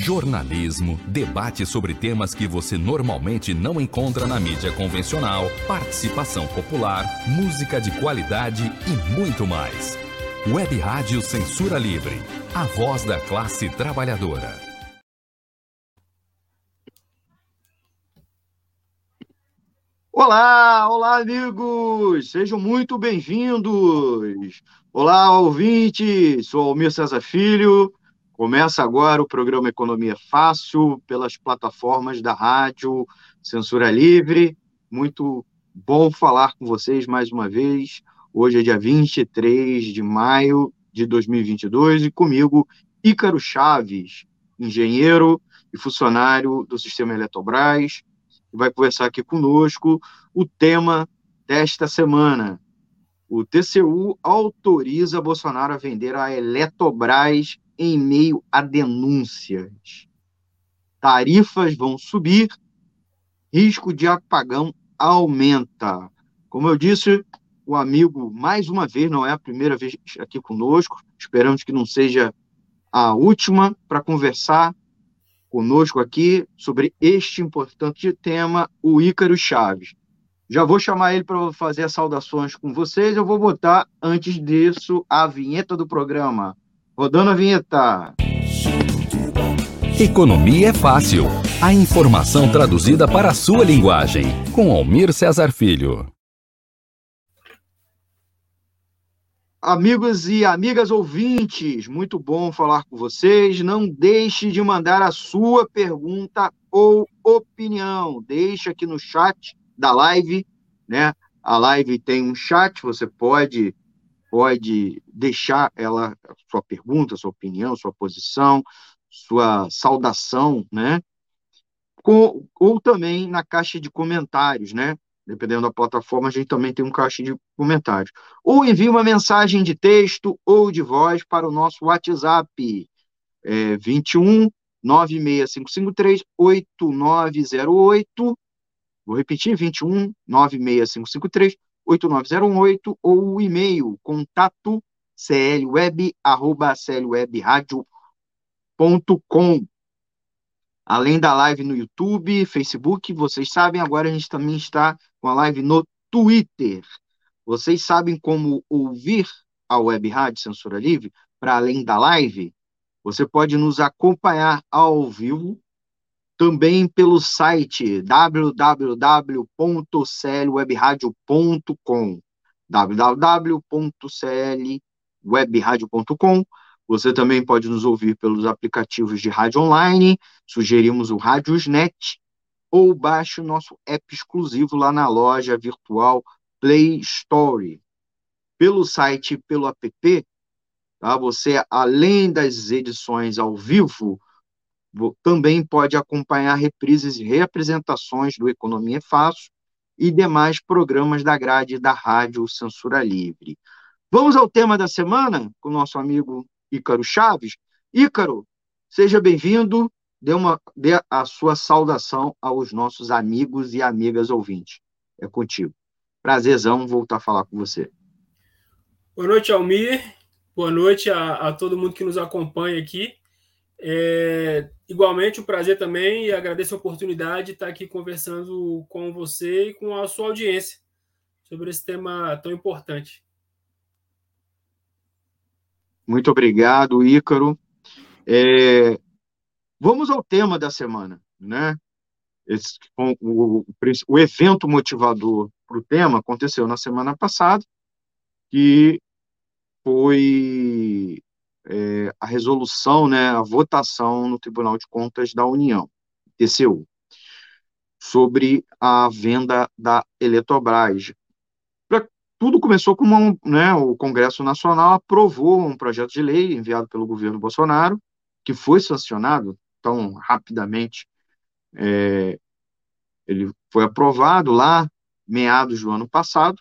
Jornalismo, debate sobre temas que você normalmente não encontra na mídia convencional, participação popular, música de qualidade e muito mais. Web Rádio Censura Livre, a voz da classe trabalhadora. Olá, olá, amigos! Sejam muito bem-vindos! Olá, ouvintes! Sou Almir César Filho. Começa agora o programa Economia Fácil pelas plataformas da rádio Censura Livre. Muito bom falar com vocês mais uma vez. Hoje é dia 23 de maio de 2022 e comigo Ícaro Chaves, engenheiro e funcionário do sistema Eletrobras, vai conversar aqui conosco o tema desta semana. O TCU autoriza Bolsonaro a vender a Eletrobras em meio a denúncias. Tarifas vão subir, risco de apagão aumenta. Como eu disse, o amigo, mais uma vez, não é a primeira vez aqui conosco, esperamos que não seja a última, para conversar conosco aqui sobre este importante tema, o Ícaro Chaves. Já vou chamar ele para fazer as saudações com vocês. Eu vou botar, antes disso, a vinheta do programa. Rodando a vinheta. Economia é fácil. A informação traduzida para a sua linguagem. Com Almir Cesar Filho. Amigos e amigas ouvintes, muito bom falar com vocês. Não deixe de mandar a sua pergunta ou opinião. Deixe aqui no chat da live, né? A live tem um chat, você pode pode deixar ela sua pergunta, sua opinião, sua posição, sua saudação, né? Com, ou também na caixa de comentários, né? Dependendo da plataforma, a gente também tem um caixa de comentários. Ou envie uma mensagem de texto ou de voz para o nosso WhatsApp, é, 21 96553 8908. Vou repetir, 21 96553 8908 ou o e-mail contato clweb, arroba clwebradio.com. Além da live no YouTube, Facebook, vocês sabem, agora a gente também está com a live no Twitter. Vocês sabem como ouvir a Web Rádio Censura Livre para além da live? Você pode nos acompanhar ao vivo também pelo site www.clwebradio.com www.clwebradio.com você também pode nos ouvir pelos aplicativos de rádio online, sugerimos o Radiosnet, ou baixe o nosso app exclusivo lá na loja virtual Play Store. Pelo site, pelo app, tá? você, além das edições ao vivo, também pode acompanhar reprises e reapresentações do Economia é Fácil e demais programas da grade da Rádio Censura Livre. Vamos ao tema da semana com o nosso amigo Ícaro Chaves. Ícaro, seja bem-vindo, dê, uma, dê a sua saudação aos nossos amigos e amigas ouvintes. É contigo. Prazerzão voltar a falar com você. Boa noite, Almir. Boa noite a, a todo mundo que nos acompanha aqui. É, igualmente, um prazer também e agradeço a oportunidade de estar aqui conversando com você e com a sua audiência sobre esse tema tão importante. Muito obrigado, Ícaro. É, vamos ao tema da semana, né? Esse, o, o, o evento motivador para o tema aconteceu na semana passada, que foi é, a resolução, né, a votação no Tribunal de Contas da União, TCU, sobre a venda da Eletrobras, tudo começou com uma, né, o Congresso Nacional aprovou um projeto de lei enviado pelo governo Bolsonaro, que foi sancionado tão rapidamente. É, ele foi aprovado lá, meados do ano passado,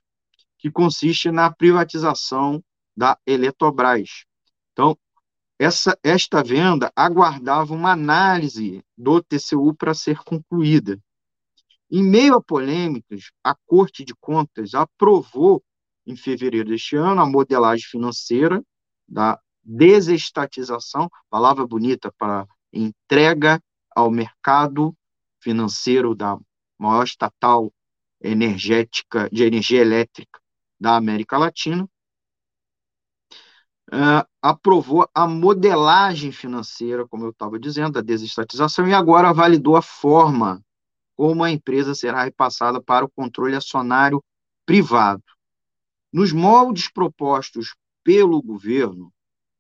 que consiste na privatização da Eletrobras. Então, essa, esta venda aguardava uma análise do TCU para ser concluída. Em meio a polêmicas, a Corte de Contas aprovou em fevereiro deste ano, a modelagem financeira da desestatização, palavra bonita para entrega ao mercado financeiro da maior estatal energética de energia elétrica da América Latina, uh, aprovou a modelagem financeira, como eu estava dizendo, da desestatização, e agora validou a forma como a empresa será repassada para o controle acionário privado. Nos moldes propostos pelo governo,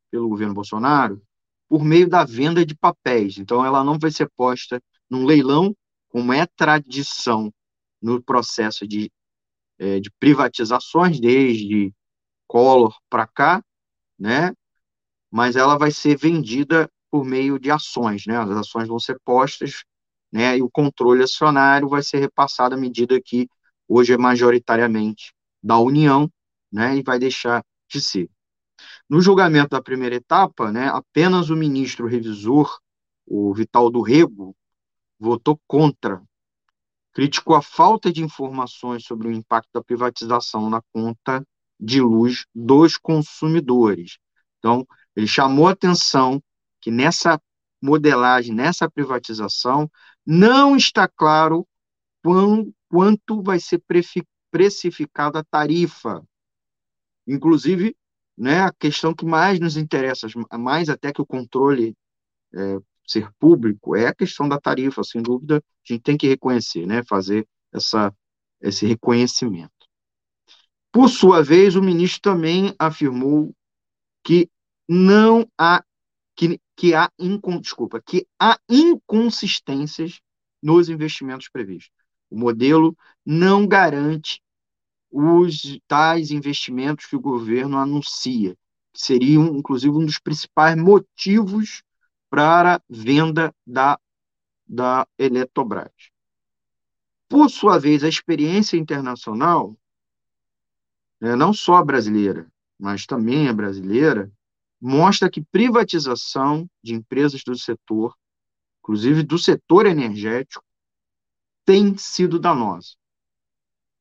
pelo governo Bolsonaro, por meio da venda de papéis. Então, ela não vai ser posta num leilão, como é tradição no processo de, é, de privatizações, desde Collor para cá, né? Mas ela vai ser vendida por meio de ações, né? As ações vão ser postas, né? E o controle acionário vai ser repassado à medida que hoje é majoritariamente da União, né? E vai deixar de ser. No julgamento da primeira etapa, né? Apenas o ministro revisor, o Vital do Rego, votou contra criticou a falta de informações sobre o impacto da privatização na conta de luz dos consumidores. Então, ele chamou a atenção que nessa modelagem, nessa privatização, não está claro quão, quanto vai ser precificada a tarifa. Inclusive, né, a questão que mais nos interessa, mais até que o controle é, ser público, é a questão da tarifa, sem dúvida, a gente tem que reconhecer, né, fazer essa, esse reconhecimento. Por sua vez, o ministro também afirmou que não há que, que há desculpa, que há inconsistências nos investimentos previstos. O modelo não garante os tais investimentos que o governo anuncia, que seriam, inclusive, um dos principais motivos para a venda da, da Eletrobras. Por sua vez, a experiência internacional né, não só a brasileira, mas também a brasileira, mostra que privatização de empresas do setor, inclusive do setor energético, tem sido danosa.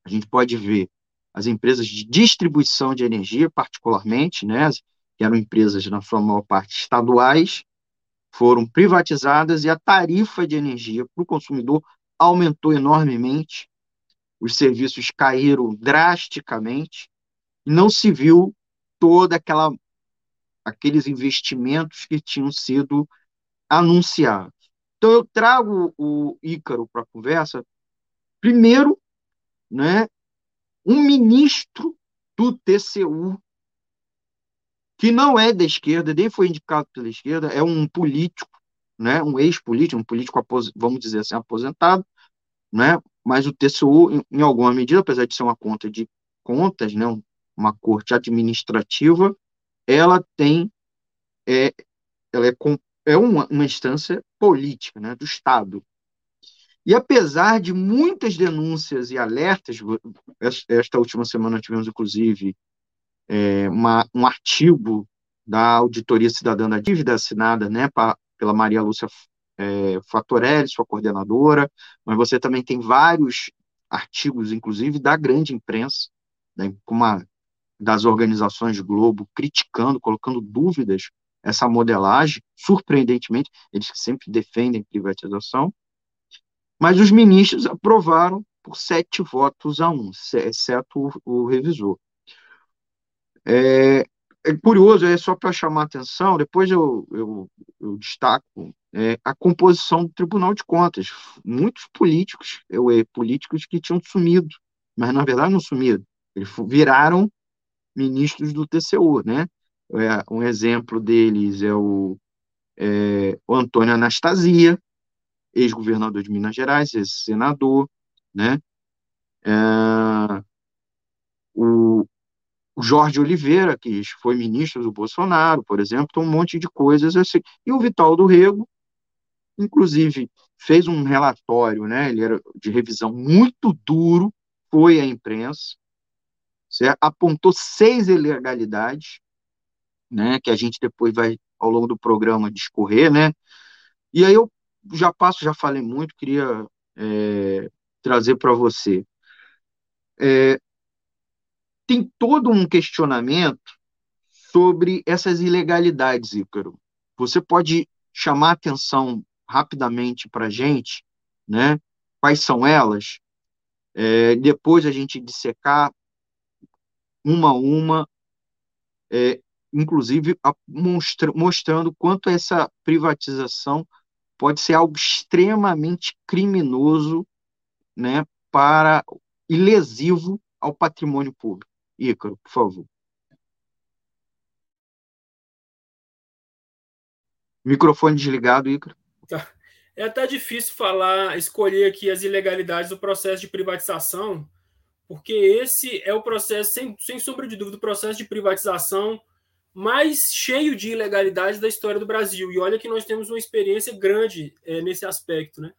A gente pode ver as empresas de distribuição de energia, particularmente, né, que eram empresas, na sua maior parte, estaduais, foram privatizadas e a tarifa de energia para o consumidor aumentou enormemente, os serviços caíram drasticamente não se viu toda aquela aqueles investimentos que tinham sido anunciados. Então eu trago o Ícaro para a conversa, primeiro, né, um ministro do TCU que não é da esquerda, nem foi indicado pela esquerda, é um político, né, um ex-político, um político, vamos dizer assim, aposentado, né, mas o TCU, em, alguma medida, apesar de ser uma conta de contas, né, uma corte administrativa, ela tem, é, ela é, é uma, uma instância política, né, do Estado. E apesar de muitas denúncias e alertas, esta última semana tivemos, inclusive, é, uma, um artigo da Auditoria Cidadã da Dívida, assinada né, pra, pela Maria Lúcia é, Fatorelli, sua coordenadora, mas você também tem vários artigos, inclusive da grande imprensa, né, uma das organizações Globo, criticando, colocando dúvidas essa modelagem, surpreendentemente, eles sempre defendem privatização, mas os ministros aprovaram por sete votos a um, exceto o, o revisor. É, é curioso, é só para chamar atenção, depois eu, eu, eu destaco é, a composição do Tribunal de Contas. Muitos políticos, eu, políticos que tinham sumido, mas na verdade não sumido, eles viraram ministros do TCU, né? É, um exemplo deles é o, é, o Antônio Anastasia, ex-governador de Minas Gerais, ex-senador, né? É, o, o Jorge Oliveira, que foi ministro do Bolsonaro, por exemplo, então um monte de coisas assim. E o Vital do Rego, inclusive, fez um relatório, né? Ele era de revisão muito duro, foi à imprensa, certo? apontou seis ilegalidades, né? Que a gente depois vai, ao longo do programa, discorrer, né? E aí eu já passo, já falei muito, queria é, trazer para você. É, tem todo um questionamento sobre essas ilegalidades, Ícaro. Você pode chamar atenção rapidamente para a gente, né? Quais são elas? É, depois a gente dissecar uma a uma, é, inclusive a, mostra, mostrando quanto essa privatização pode ser algo extremamente criminoso, né, para e lesivo ao patrimônio público. Ícaro, por favor. Microfone desligado, Ícaro. É até difícil falar, escolher aqui as ilegalidades do processo de privatização, porque esse é o processo, sem, sem sombra de dúvida, o processo de privatização mais cheio de ilegalidades da história do Brasil. E olha que nós temos uma experiência grande é, nesse aspecto, né?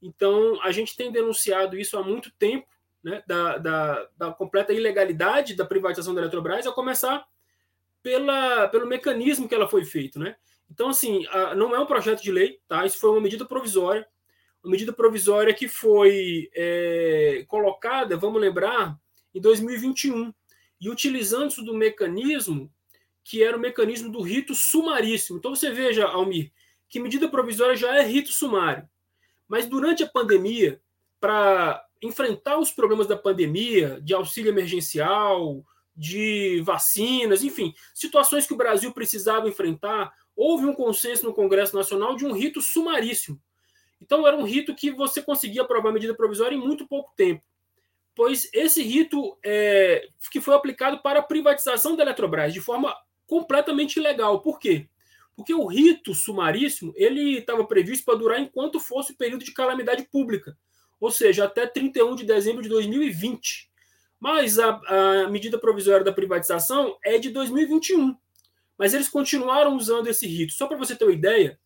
Então, a gente tem denunciado isso há muito tempo, né, da, da, da, completa ilegalidade da privatização da Eletrobras, a começar pela, pelo mecanismo que ela foi feita. Né? Então, assim, não é um projeto de lei, tá? isso foi uma medida provisória, uma medida provisória que foi é, colocada, vamos lembrar, em 2021, e utilizando-se do mecanismo que era o mecanismo do rito sumaríssimo. Então, você veja, Almir, que medida provisória já é rito sumário. Mas durante a pandemia, para enfrentar os problemas da pandemia, de auxílio emergencial, de vacinas, enfim, situações que o Brasil precisava enfrentar, houve um consenso no Congresso Nacional de um rito sumaríssimo. Então, era um rito que você conseguia aprovar a medida provisória em muito pouco tempo. Pois esse rito é, que foi aplicado para a privatização da Eletrobras de forma completamente ilegal. Por quê? Porque o rito sumaríssimo ele estava previsto para durar enquanto fosse o período de calamidade pública, ou seja, até 31 de dezembro de 2020. Mas a, a medida provisória da privatização é de 2021. Mas eles continuaram usando esse rito. Só para você ter uma ideia,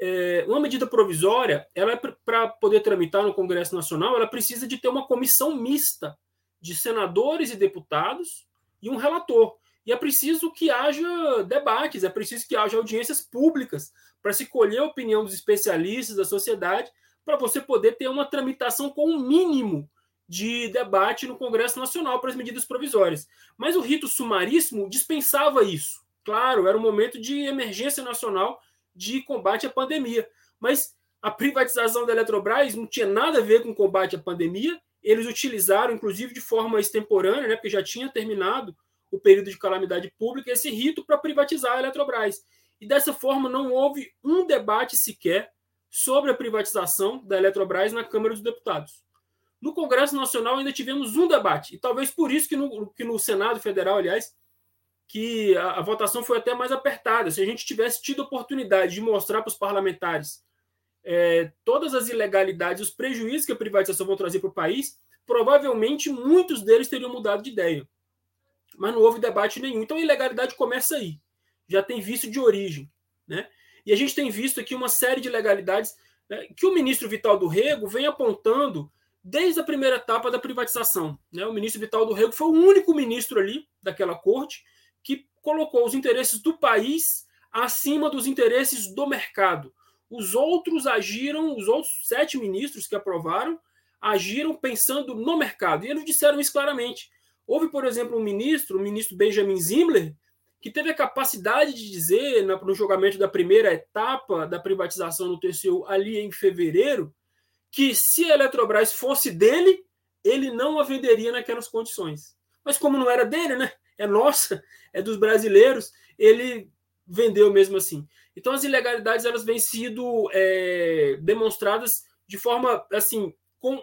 é, uma medida provisória, ela é para poder tramitar no Congresso Nacional, ela precisa de ter uma comissão mista de senadores e deputados e um relator. E é preciso que haja debates, é preciso que haja audiências públicas para se colher a opinião dos especialistas da sociedade, para você poder ter uma tramitação com um mínimo de debate no Congresso Nacional para as medidas provisórias. Mas o rito sumaríssimo dispensava isso. Claro, era um momento de emergência nacional de combate à pandemia. Mas a privatização da Eletrobras não tinha nada a ver com combate à pandemia. Eles utilizaram, inclusive, de forma extemporânea, né, porque já tinha terminado o período de calamidade pública, esse rito para privatizar a Eletrobras. E dessa forma não houve um debate sequer sobre a privatização da Eletrobras na Câmara dos Deputados. No Congresso Nacional ainda tivemos um debate, e talvez por isso que no, que no Senado Federal, aliás, que a, a votação foi até mais apertada. Se a gente tivesse tido oportunidade de mostrar para os parlamentares é, todas as ilegalidades, os prejuízos que a privatização vai trazer para o país, provavelmente muitos deles teriam mudado de ideia mas não houve debate nenhum. Então a ilegalidade começa aí. Já tem vício de origem. Né? E a gente tem visto aqui uma série de ilegalidades né, que o ministro Vital do Rego vem apontando desde a primeira etapa da privatização. Né? O ministro Vital do Rego foi o único ministro ali daquela corte que colocou os interesses do país acima dos interesses do mercado. Os outros agiram, os outros sete ministros que aprovaram, agiram pensando no mercado. E eles disseram isso claramente. Houve, por exemplo, um ministro, o ministro Benjamin Zimler, que teve a capacidade de dizer, no julgamento da primeira etapa da privatização no TCU, ali em fevereiro, que se a Eletrobras fosse dele, ele não a venderia naquelas condições. Mas como não era dele, né? É nossa, é dos brasileiros, ele vendeu mesmo assim. Então as ilegalidades elas vêm sido é, demonstradas de forma assim com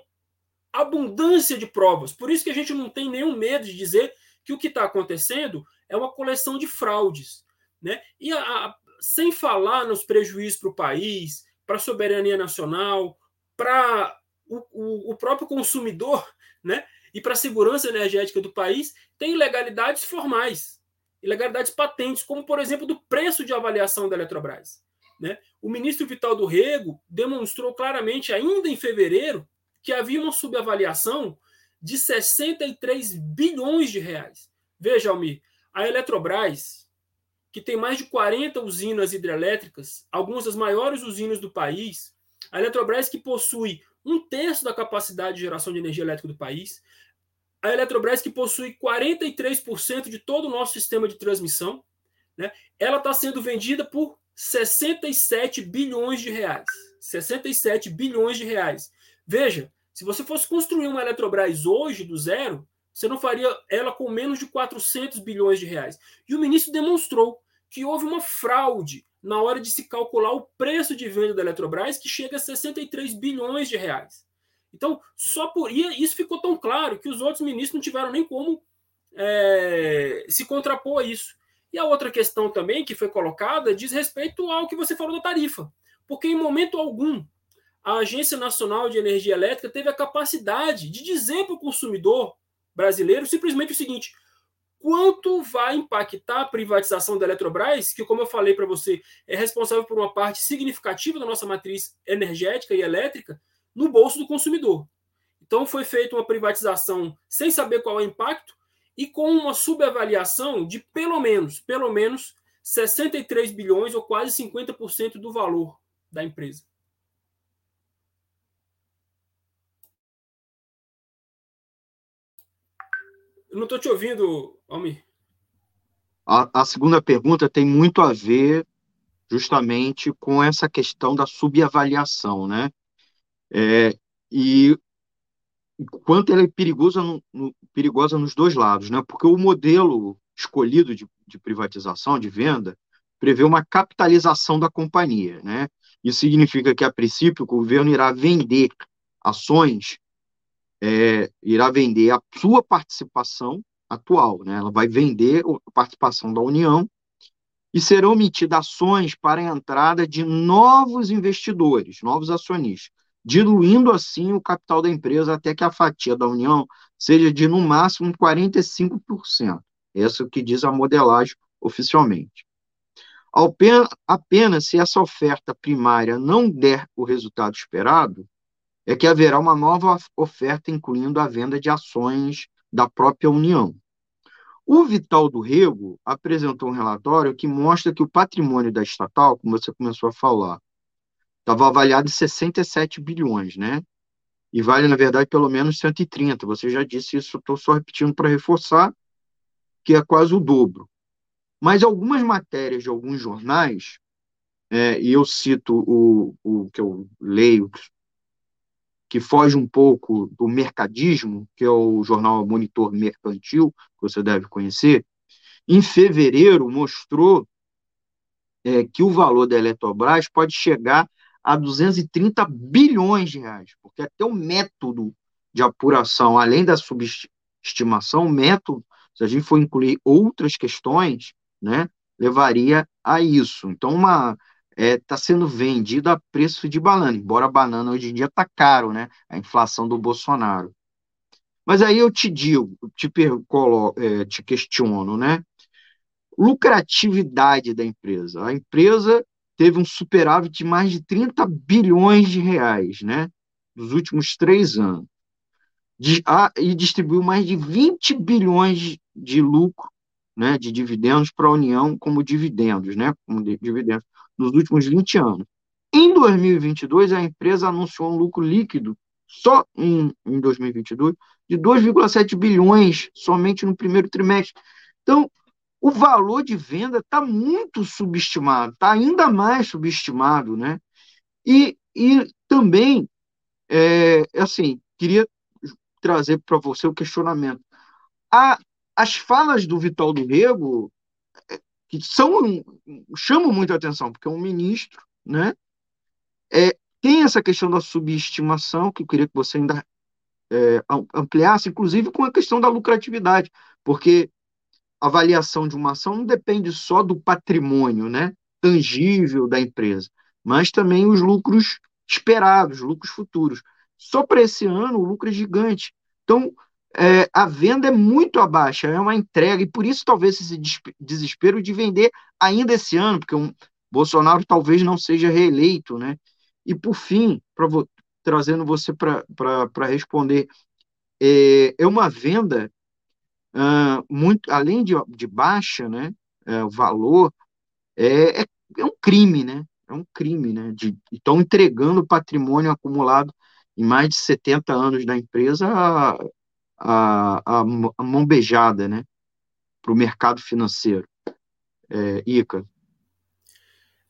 abundância de provas. Por isso que a gente não tem nenhum medo de dizer que o que está acontecendo é uma coleção de fraudes. Né? E a, a, sem falar nos prejuízos para o país, para a soberania nacional, para o, o, o, próprio consumidor né? E para a segurança energética do país, tem ilegalidades formais, ilegalidades patentes, como, por exemplo, do preço de avaliação da Eletrobras. Né? O ministro Vital do Rego demonstrou claramente, ainda em fevereiro, que havia uma subavaliação de 63 bilhões de reais. Veja, Almir, a Eletrobras, que tem mais de 40 usinas hidrelétricas, algumas das maiores usinas do país, a Eletrobras que possui um terço da capacidade de geração de energia elétrica do país, a Eletrobras que possui 43% de todo o nosso sistema de transmissão, né, ela está sendo vendida por 67 bilhões de reais. 67 bilhões de reais. Veja, se você fosse construir uma Eletrobras hoje do zero, você não faria ela com menos de 400 bilhões de reais. E o ministro demonstrou que houve uma fraude na hora de se calcular o preço de venda da Eletrobras, que chega a 63 bilhões de reais. Então, só por isso ficou tão claro que os outros ministros não tiveram nem como é, se contrapor a isso. E a outra questão também que foi colocada diz respeito ao que você falou da tarifa. Porque em momento algum a Agência Nacional de Energia Elétrica teve a capacidade de dizer para o consumidor brasileiro simplesmente o seguinte: quanto vai impactar a privatização da Eletrobras, que, como eu falei para você, é responsável por uma parte significativa da nossa matriz energética e elétrica, no bolso do consumidor. Então, foi feita uma privatização sem saber qual é o impacto e com uma subavaliação de pelo menos, pelo menos 63 bilhões ou quase 50% do valor da empresa. Eu não estou te ouvindo, A, a, segunda pergunta tem muito a ver justamente com essa questão da subavaliação, né? É, e quanto ela é perigosa, no, no, perigosa nos dois lados, né? Porque o modelo escolhido de, de privatização, de venda, prevê uma capitalização da companhia, né? Isso significa que, a princípio, o governo irá vender ações é, irá vender a sua participação atual, né? ela vai vender a participação da União e serão emitidas ações para a entrada de novos investidores, novos acionistas, diluindo assim o capital da empresa até que a fatia da União seja de no máximo 45%. Essa é o que diz a modelagem oficialmente. Apenas se essa oferta primária não der o resultado esperado, é que haverá uma nova oferta, incluindo a venda de ações da própria União. O Vital do Rego apresentou um relatório que mostra que o patrimônio da estatal, como você começou a falar, estava avaliado em 67 bilhões, né? E vale, na verdade, pelo menos 130. Você já disse isso, estou só repetindo para reforçar, que é quase o dobro. Mas algumas matérias de alguns jornais, é, e eu cito o, o que eu leio que foge um pouco do mercadismo, que é o jornal Monitor Mercantil, que você deve conhecer, em fevereiro mostrou é, que o valor da Eletrobras pode chegar a 230 bilhões de reais, porque até o método de apuração, além da subestimação, o método, se a gente for incluir outras questões, né, levaria a isso. Então, uma está é, tá sendo vendida a preço de banana, embora a banana hoje em dia está caro, né? A inflação do Bolsonaro. Mas aí eu te digo, te, colo, é, te questiono, né? Lucratividade da empresa. A empresa teve um superávit de mais de 30 bilhões de reais, né? Nos últimos três anos. De, a, e distribuiu mais de 20 bilhões de, de lucro, né? De dividendos para a União como dividendos, né? Como dividendos nos últimos 20 anos. Em 2022, a empresa anunciou um lucro líquido, só em, em 2022, de 2,7 bilhões, somente no primeiro trimestre. Então, o valor de venda está muito subestimado, está ainda mais subestimado, né? E, e também, é, assim, queria trazer para você o questionamento. A, as falas do Vital do Rego que são chamam muita atenção, porque é um ministro, né? É, tem essa questão da subestimação, que eu queria que você ainda é, ampliasse, inclusive com a questão da lucratividade, porque a avaliação de uma ação não depende só do patrimônio né, tangível da empresa, mas também os lucros esperados, lucros futuros. Só para esse ano o lucro é gigante. Então, é, a venda é muito abaixo, é uma entrega, e por isso talvez esse desespero de vender ainda esse ano, porque um Bolsonaro talvez não seja reeleito, né? E por fim, pra, trazendo você para responder, é, é, uma venda uh, muito, além de, de baixa, né? É, o valor é, é, é, um crime, né? É um crime, né? De, estão entregando patrimônio acumulado em mais de 70 anos da empresa a, a, a mão beijada né, para o mercado financeiro. É, Ica.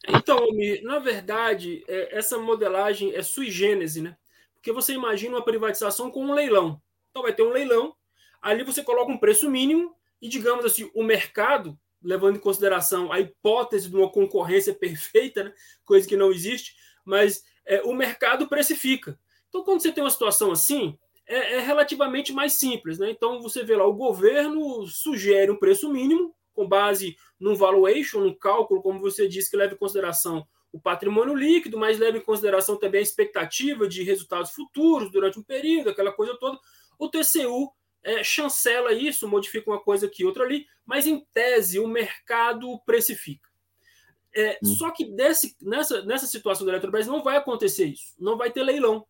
Então, na verdade, é, essa modelagem é sui generis, né? Porque você imagina uma privatização com um leilão. Então vai ter um leilão, ali você coloca um preço mínimo e, digamos assim, o mercado, levando em consideração a hipótese de uma concorrência perfeita, né? coisa que não existe, mas é, o mercado precifica. Então, quando você tem uma situação assim, é, é, relativamente mais simples. Né? Então, você vê lá, o governo sugere um preço mínimo, com base num valuation, num cálculo, como você disse, que leva em consideração o patrimônio líquido, mas leva em consideração também a expectativa de resultados futuros durante um período, aquela coisa toda. O TCU é, chancela isso, modifica uma coisa aqui, outra ali, mas em tese o mercado precifica. É, hum. Só que desse, nessa, nessa situação da Eletrobras não vai acontecer isso, não vai ter leilão.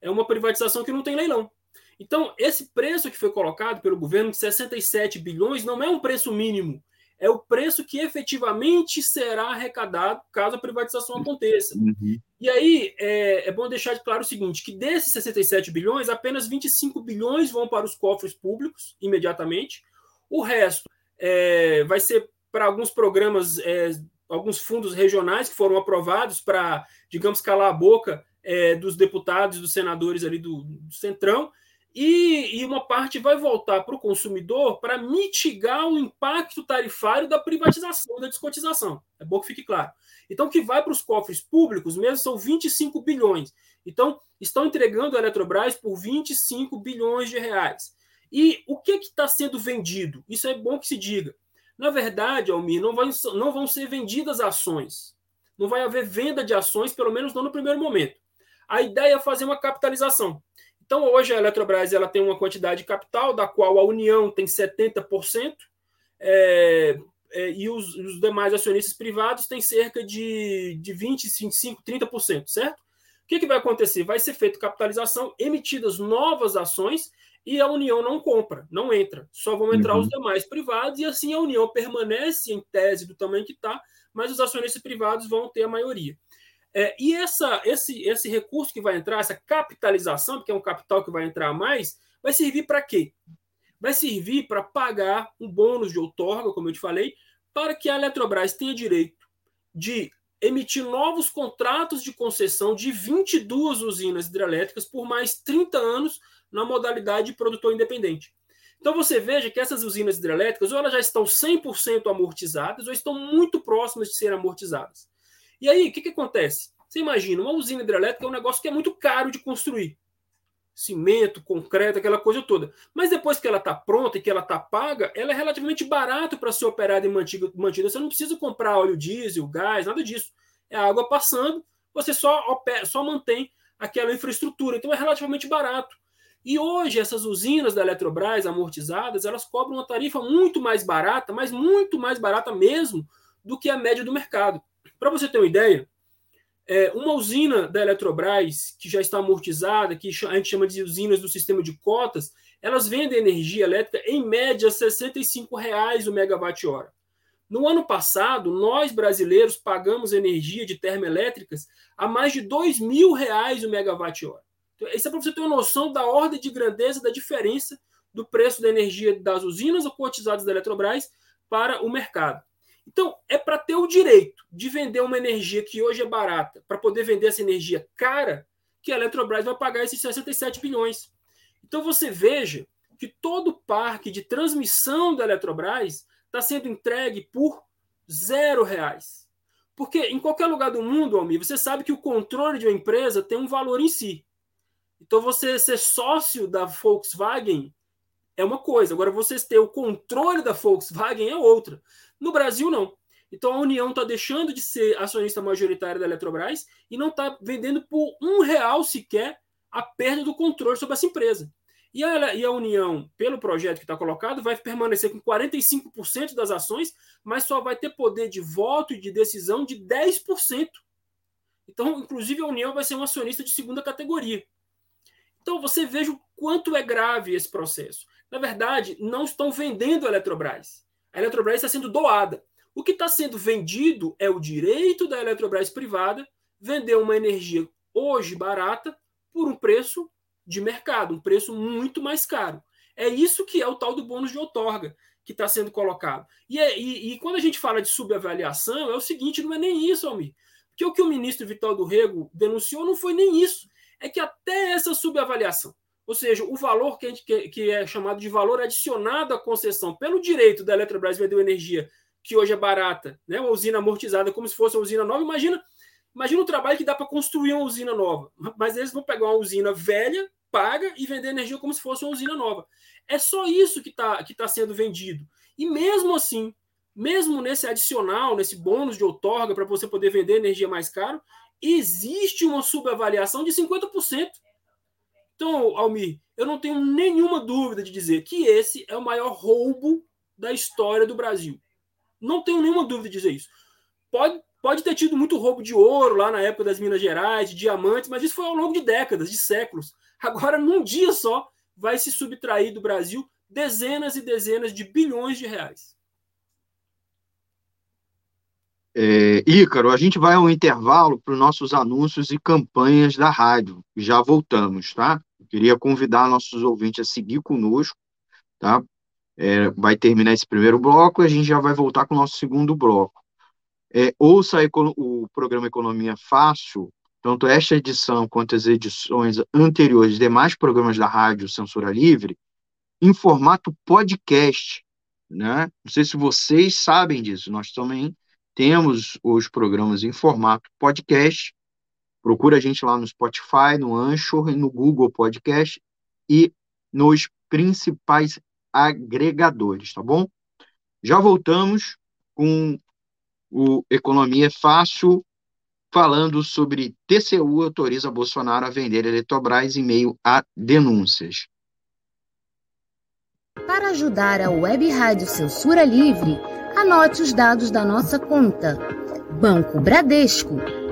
É uma privatização que não tem leilão. Então, esse preço que foi colocado pelo governo de 67 bilhões não é um preço mínimo, é o preço que efetivamente será arrecadado caso a privatização aconteça. Uhum. E aí é, é, bom deixar de claro o seguinte: que desses 67 bilhões, apenas 25 bilhões vão para os cofres públicos imediatamente. O resto é, vai ser para alguns programas, é, alguns fundos regionais que foram aprovados para, digamos, calar a boca é, dos deputados, dos senadores ali do, do Centrão e, e uma parte vai voltar para o consumidor para mitigar o impacto tarifário da privatização, da descotização. É bom que fique claro. Então, o que vai para os cofres públicos mesmo são 25 bilhões. Então, estão entregando a Eletrobras por 25 bilhões de reais. E o que está sendo vendido? Isso é bom que se diga. Na verdade, Almir, não, vai, não vão ser vendidas ações. Não vai haver venda de ações, pelo menos não no primeiro momento. A ideia é fazer uma capitalização. Então, hoje a Eletrobras ela tem uma quantidade de capital, da qual a União tem 70%, é, é, e os, os, demais acionistas privados têm cerca de, de 20, 25, 30%, certo? O que, que vai acontecer? Vai ser feita capitalização, emitidas novas ações, e a União não compra, não entra. Só vão entrar uhum. os demais privados, e assim a União permanece em tese do tamanho que está, mas os acionistas privados vão ter a maioria. É, e essa, esse, esse recurso que vai entrar, essa capitalização, porque é um capital que vai entrar mais, vai servir para quê? Vai servir para pagar um bônus de outorga, como eu te falei, para que a Eletrobras tenha direito de emitir novos contratos de concessão de 22 usinas hidrelétricas por mais 30 anos na modalidade de produtor independente. Então você veja que essas usinas hidrelétricas ou elas já estão 100% amortizadas ou estão muito próximas de serem amortizadas. E aí, o que, que acontece? Você imagina, uma usina hidrelétrica é um negócio que é muito caro de construir. Cimento, concreto, aquela coisa toda. Mas depois que ela está pronta e que ela está paga, ela é relativamente barato para ser operada e mantida. Você não precisa comprar óleo diesel, gás, nada disso. É água passando, você só, opera, só mantém aquela infraestrutura. Então é relativamente barato. E hoje essas usinas da Eletrobras amortizadas, elas cobram uma tarifa muito mais barata, mas muito mais barata mesmo do que a média do mercado. Para você ter uma ideia, é, uma usina da Eletrobras, que já está amortizada, que a gente chama de usinas do sistema de cotas, elas vendem energia elétrica em média R$ 65,00 o megawatt-hora. No ano passado, nós brasileiros pagamos energia de termoelétricas a mais de R$ 2.000 o megawatt-hora. Então, isso é para você ter uma noção da ordem de grandeza da diferença do preço da energia das usinas ou cotizadas da Eletrobras para o mercado. Então, é para ter o direito de vender uma energia que hoje é barata, para poder vender essa energia cara, que a Eletrobras vai pagar esses 67 bilhões. Então, você veja que todo o parque de transmissão da Eletrobras está sendo entregue por zero reais. Porque em qualquer lugar do mundo, Almir, você sabe que o controle de uma empresa tem um valor em si. Então, você ser sócio da Volkswagen é uma coisa, agora você ter o controle da Volkswagen é outra. No Brasil, não. Então a União está deixando de ser acionista majoritária da Eletrobras e não está vendendo por um real sequer a perda do controle sobre essa empresa. E a, e a União, pelo projeto que está colocado, vai permanecer com 45% das ações, mas só vai ter poder de voto e de decisão de 10%. Então, inclusive, a União vai ser um acionista de segunda categoria. Então, você veja o quanto é grave esse processo. Na verdade, não estão vendendo a Eletrobras a Eletrobras está sendo doada. O que está sendo vendido é o direito da Eletrobras privada vender uma energia hoje barata por um preço de mercado, um preço muito mais caro. É isso que é o tal do bônus de outorga que está sendo colocado. E, é, e, e, quando a gente fala de subavaliação, é o seguinte: não é nem isso, Almir. Porque o que o ministro Vital do Rego denunciou não foi nem isso. É que até essa subavaliação, ou seja, o valor que, gente, que, que é chamado de valor adicionado à concessão pelo direito da Eletrobras vender energia, que hoje é barata, né? uma usina amortizada como se fosse uma usina nova. Imagina, imagina o trabalho que dá para construir uma usina nova. Mas eles vão pegar uma usina velha, paga e vender energia como se fosse uma usina nova. É só isso que está que tá sendo vendido. E mesmo assim, mesmo nesse adicional, nesse bônus de outorga para você poder vender energia mais caro, existe uma subavaliação de 50%. Então, Almir, eu não tenho nenhuma dúvida de dizer que esse é o maior roubo da história do Brasil. Não tenho nenhuma dúvida de dizer isso. Pode, pode ter tido muito roubo de ouro lá na época das Minas Gerais, de diamantes, mas isso foi ao longo de décadas, de séculos. Agora, num dia só, vai se subtrair do Brasil dezenas e dezenas de bilhões de reais. É, Ícaro, a gente vai ao intervalo para os nossos anúncios e campanhas da rádio. Já voltamos, tá? Queria convidar nossos ouvintes a seguir conosco, tá? É, vai terminar esse primeiro bloco e a gente já vai voltar com o nosso segundo bloco. É, ouça o programa Economia Fácil, tanto esta edição quanto as edições anteriores de demais programas da rádio Censura Livre, em formato podcast. Né? Não sei se vocês sabem disso, nós também temos os programas em formato podcast. Procura a gente lá no Spotify, no Anchor no Google Podcast e nos principais agregadores, tá bom? Já voltamos com o Economia Fácil, falando sobre TCU autoriza Bolsonaro a vender Eletrobras em meio a denúncias. Para ajudar a Web Rádio Censura Livre, Anote os dados da nossa conta. Banco Bradesco,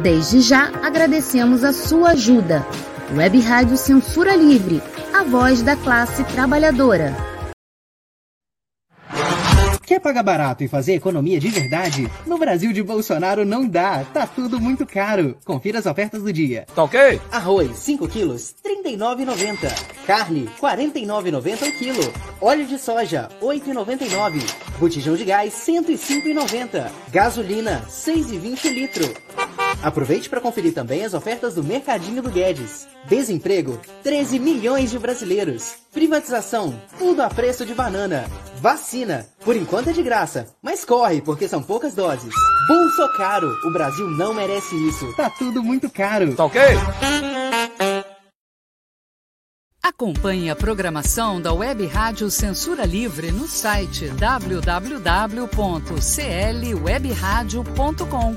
Desde já agradecemos a sua ajuda. Web Rádio Censura Livre, a voz da classe trabalhadora. Quer pagar barato e fazer economia de verdade? No Brasil de Bolsonaro não dá, tá tudo muito caro. Confira as ofertas do dia. Tá ok? Arroz, 5 quilos, R$ 39,90. Carne, R$ 49,90 o quilo. Óleo de soja, R$ 8,99. Botijão de gás, R$ 105,90. Gasolina, R$ 6,20 litro. Aproveite para conferir também as ofertas do Mercadinho do Guedes. Desemprego, 13 milhões de brasileiros. Privatização, tudo a preço de banana. Vacina, por enquanto é de graça, mas corre porque são poucas doses. Bolso caro, o Brasil não merece isso. Tá tudo muito caro. Tá ok? Acompanhe a programação da Web Rádio Censura Livre no site www.clwebradio.com,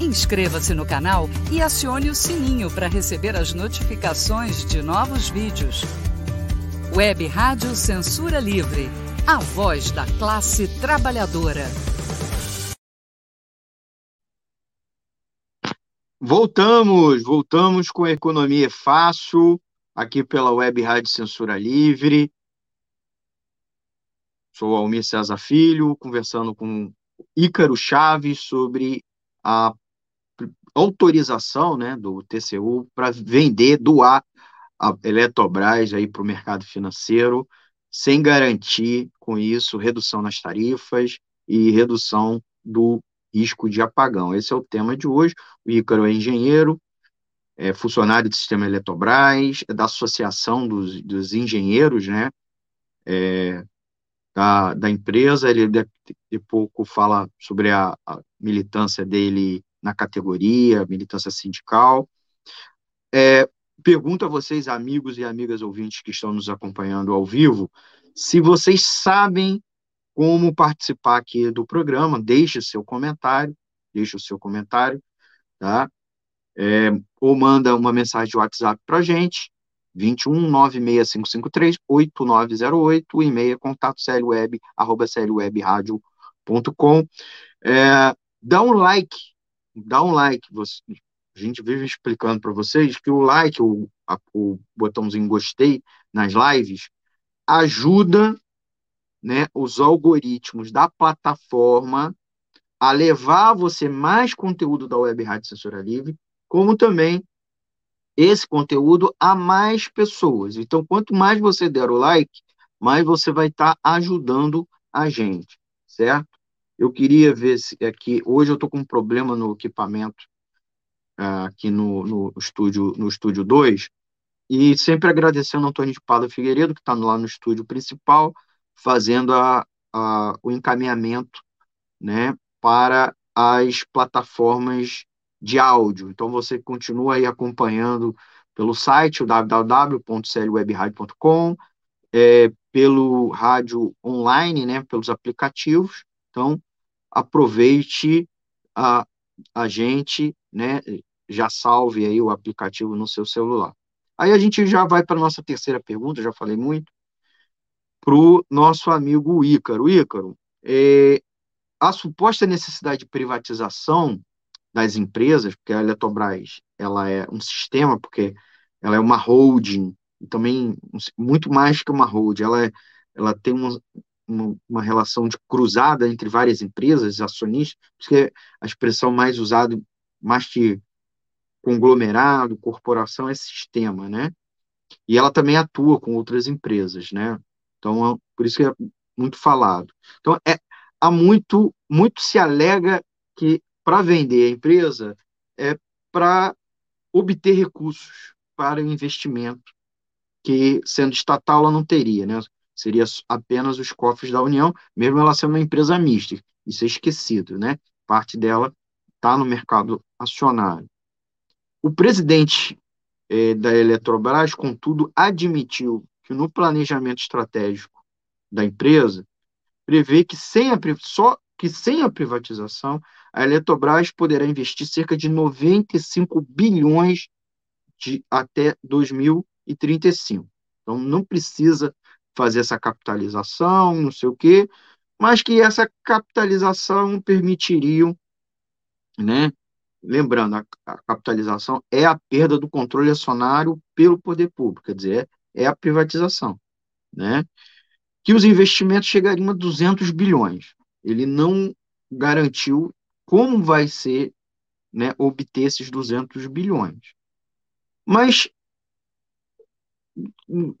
Inscreva-se no canal e acione o sininho para receber as notificações de novos vídeos. Web Rádio Censura Livre. A voz da classe trabalhadora. Voltamos, voltamos com Economia Fácil aqui pela Web Rádio Censura Livre. Sou Almir César Filho, conversando com Ícaro Chaves sobre a autorização né, do TCU para vender, doar a Eletrobras para o mercado financeiro, sem garantir com isso redução nas tarifas e redução do risco de apagão. Esse é o tema de hoje. O Ícaro é engenheiro, é funcionário do sistema Eletrobras, é da Associação dos, dos Engenheiros, né? É, da, da empresa, ele de, de pouco fala sobre a, a, militância dele na categoria, militância sindical. É, pergunto a vocês, amigos e amigas ouvintes que estão nos acompanhando ao vivo, se vocês sabem como participar aqui do programa, deixe seu comentário, deixe o seu comentário, tá? É, ou manda uma mensagem de WhatsApp para a gente, 21 96553 8908, o e-mail é contato clweb, arroba clwebradio.com. É, dá um like, dá um like, você, a gente vive explicando para vocês que o like, o, a, o botãozinho gostei nas lives, ajuda né, os algoritmos da plataforma a levar você mais conteúdo da Web Rádio Censura Livre, como também esse conteúdo a mais pessoas. Então, quanto mais você der o like, mais você vai estar tá ajudando a gente, certo? Eu queria ver se aqui, hoje eu estou com um problema no equipamento uh, aqui no, no, estúdio no estúdio 2, e sempre agradecendo ao Antônio de Pada Figueiredo, que está lá no estúdio principal, fazendo a, a, o encaminhamento né, para as plataformas de áudio. Então você continua aí acompanhando pelo site, www.clwebradio.com, é, pelo rádio online, né, pelos aplicativos. Então, aproveite a, a gente, né, já salve aí o aplicativo no seu celular. Aí a gente já vai para a nossa terceira pergunta, já falei muito, para o nosso amigo Ícaro. Ícaro, é, a suposta necessidade de privatização das empresas, porque a Eletrobras ela é um sistema, porque ela é uma holding, também muito mais que uma holding, ela, é, ela tem uma, uma, uma, relação de cruzada entre várias empresas, acionistas, porque a expressão mais usada, mais que conglomerado, corporação, é sistema, né? E ela também atua com outras empresas, né? Então, por isso que é muito falado. Então, é, há muito, muito se alega que para vender a empresa é para obter recursos para investimento, que sendo estatal ela não teria, né? Seria apenas os cofres da União, mesmo ela sendo uma empresa mista. Isso é esquecido, né? Parte dela está no mercado acionário. O presidente eh, da Eletrobras, contudo, admitiu que no planejamento estratégico da empresa prevê que sem a, só que sem a privatização a Eletrobras poderá investir cerca de 95 bilhões de, até 2035. Então, não precisa fazer essa capitalização, não sei o quê, mas que essa capitalização permitiria, né? Lembrando, a, a capitalização é a perda do controle acionário pelo poder público, quer dizer, é, é a privatização, né? Que os investimentos chegariam a 200 bilhões. Ele não garantiu como vai ser né, obter esses 200 bilhões. Mas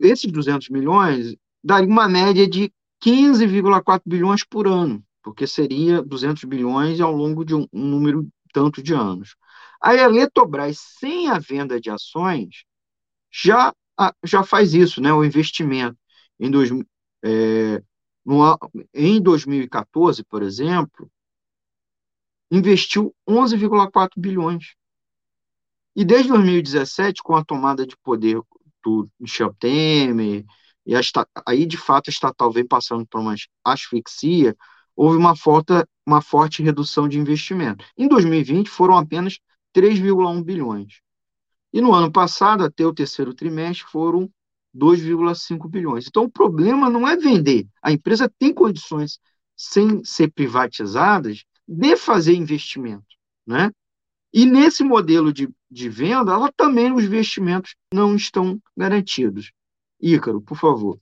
esses 200 milhões daria uma média de 15,4 bilhões por ano, porque seria 200 bilhões ao longo de um, um número tanto de anos. A Eletrobras, sem a venda de ações, já, já faz isso, né, o investimento. Em, dois, é, no, em 2014, por exemplo, investiu 11,4 bilhões. E desde 2017, com a tomada de poder do Michel Temer, e a, aí de fato a estatal vem passando por uma asfixia, houve uma, forte, uma forte redução de investimento. Em 2020 foram apenas 3,1 bilhões. E no ano passado, até o terceiro trimestre, foram 2,5 bilhões. Então, o problema não é vender. A empresa tem condições, sem ser privatizadas, de fazer investimento, né? E nesse modelo de, de venda, ela também os investimentos não estão garantidos. Ícaro, por favor.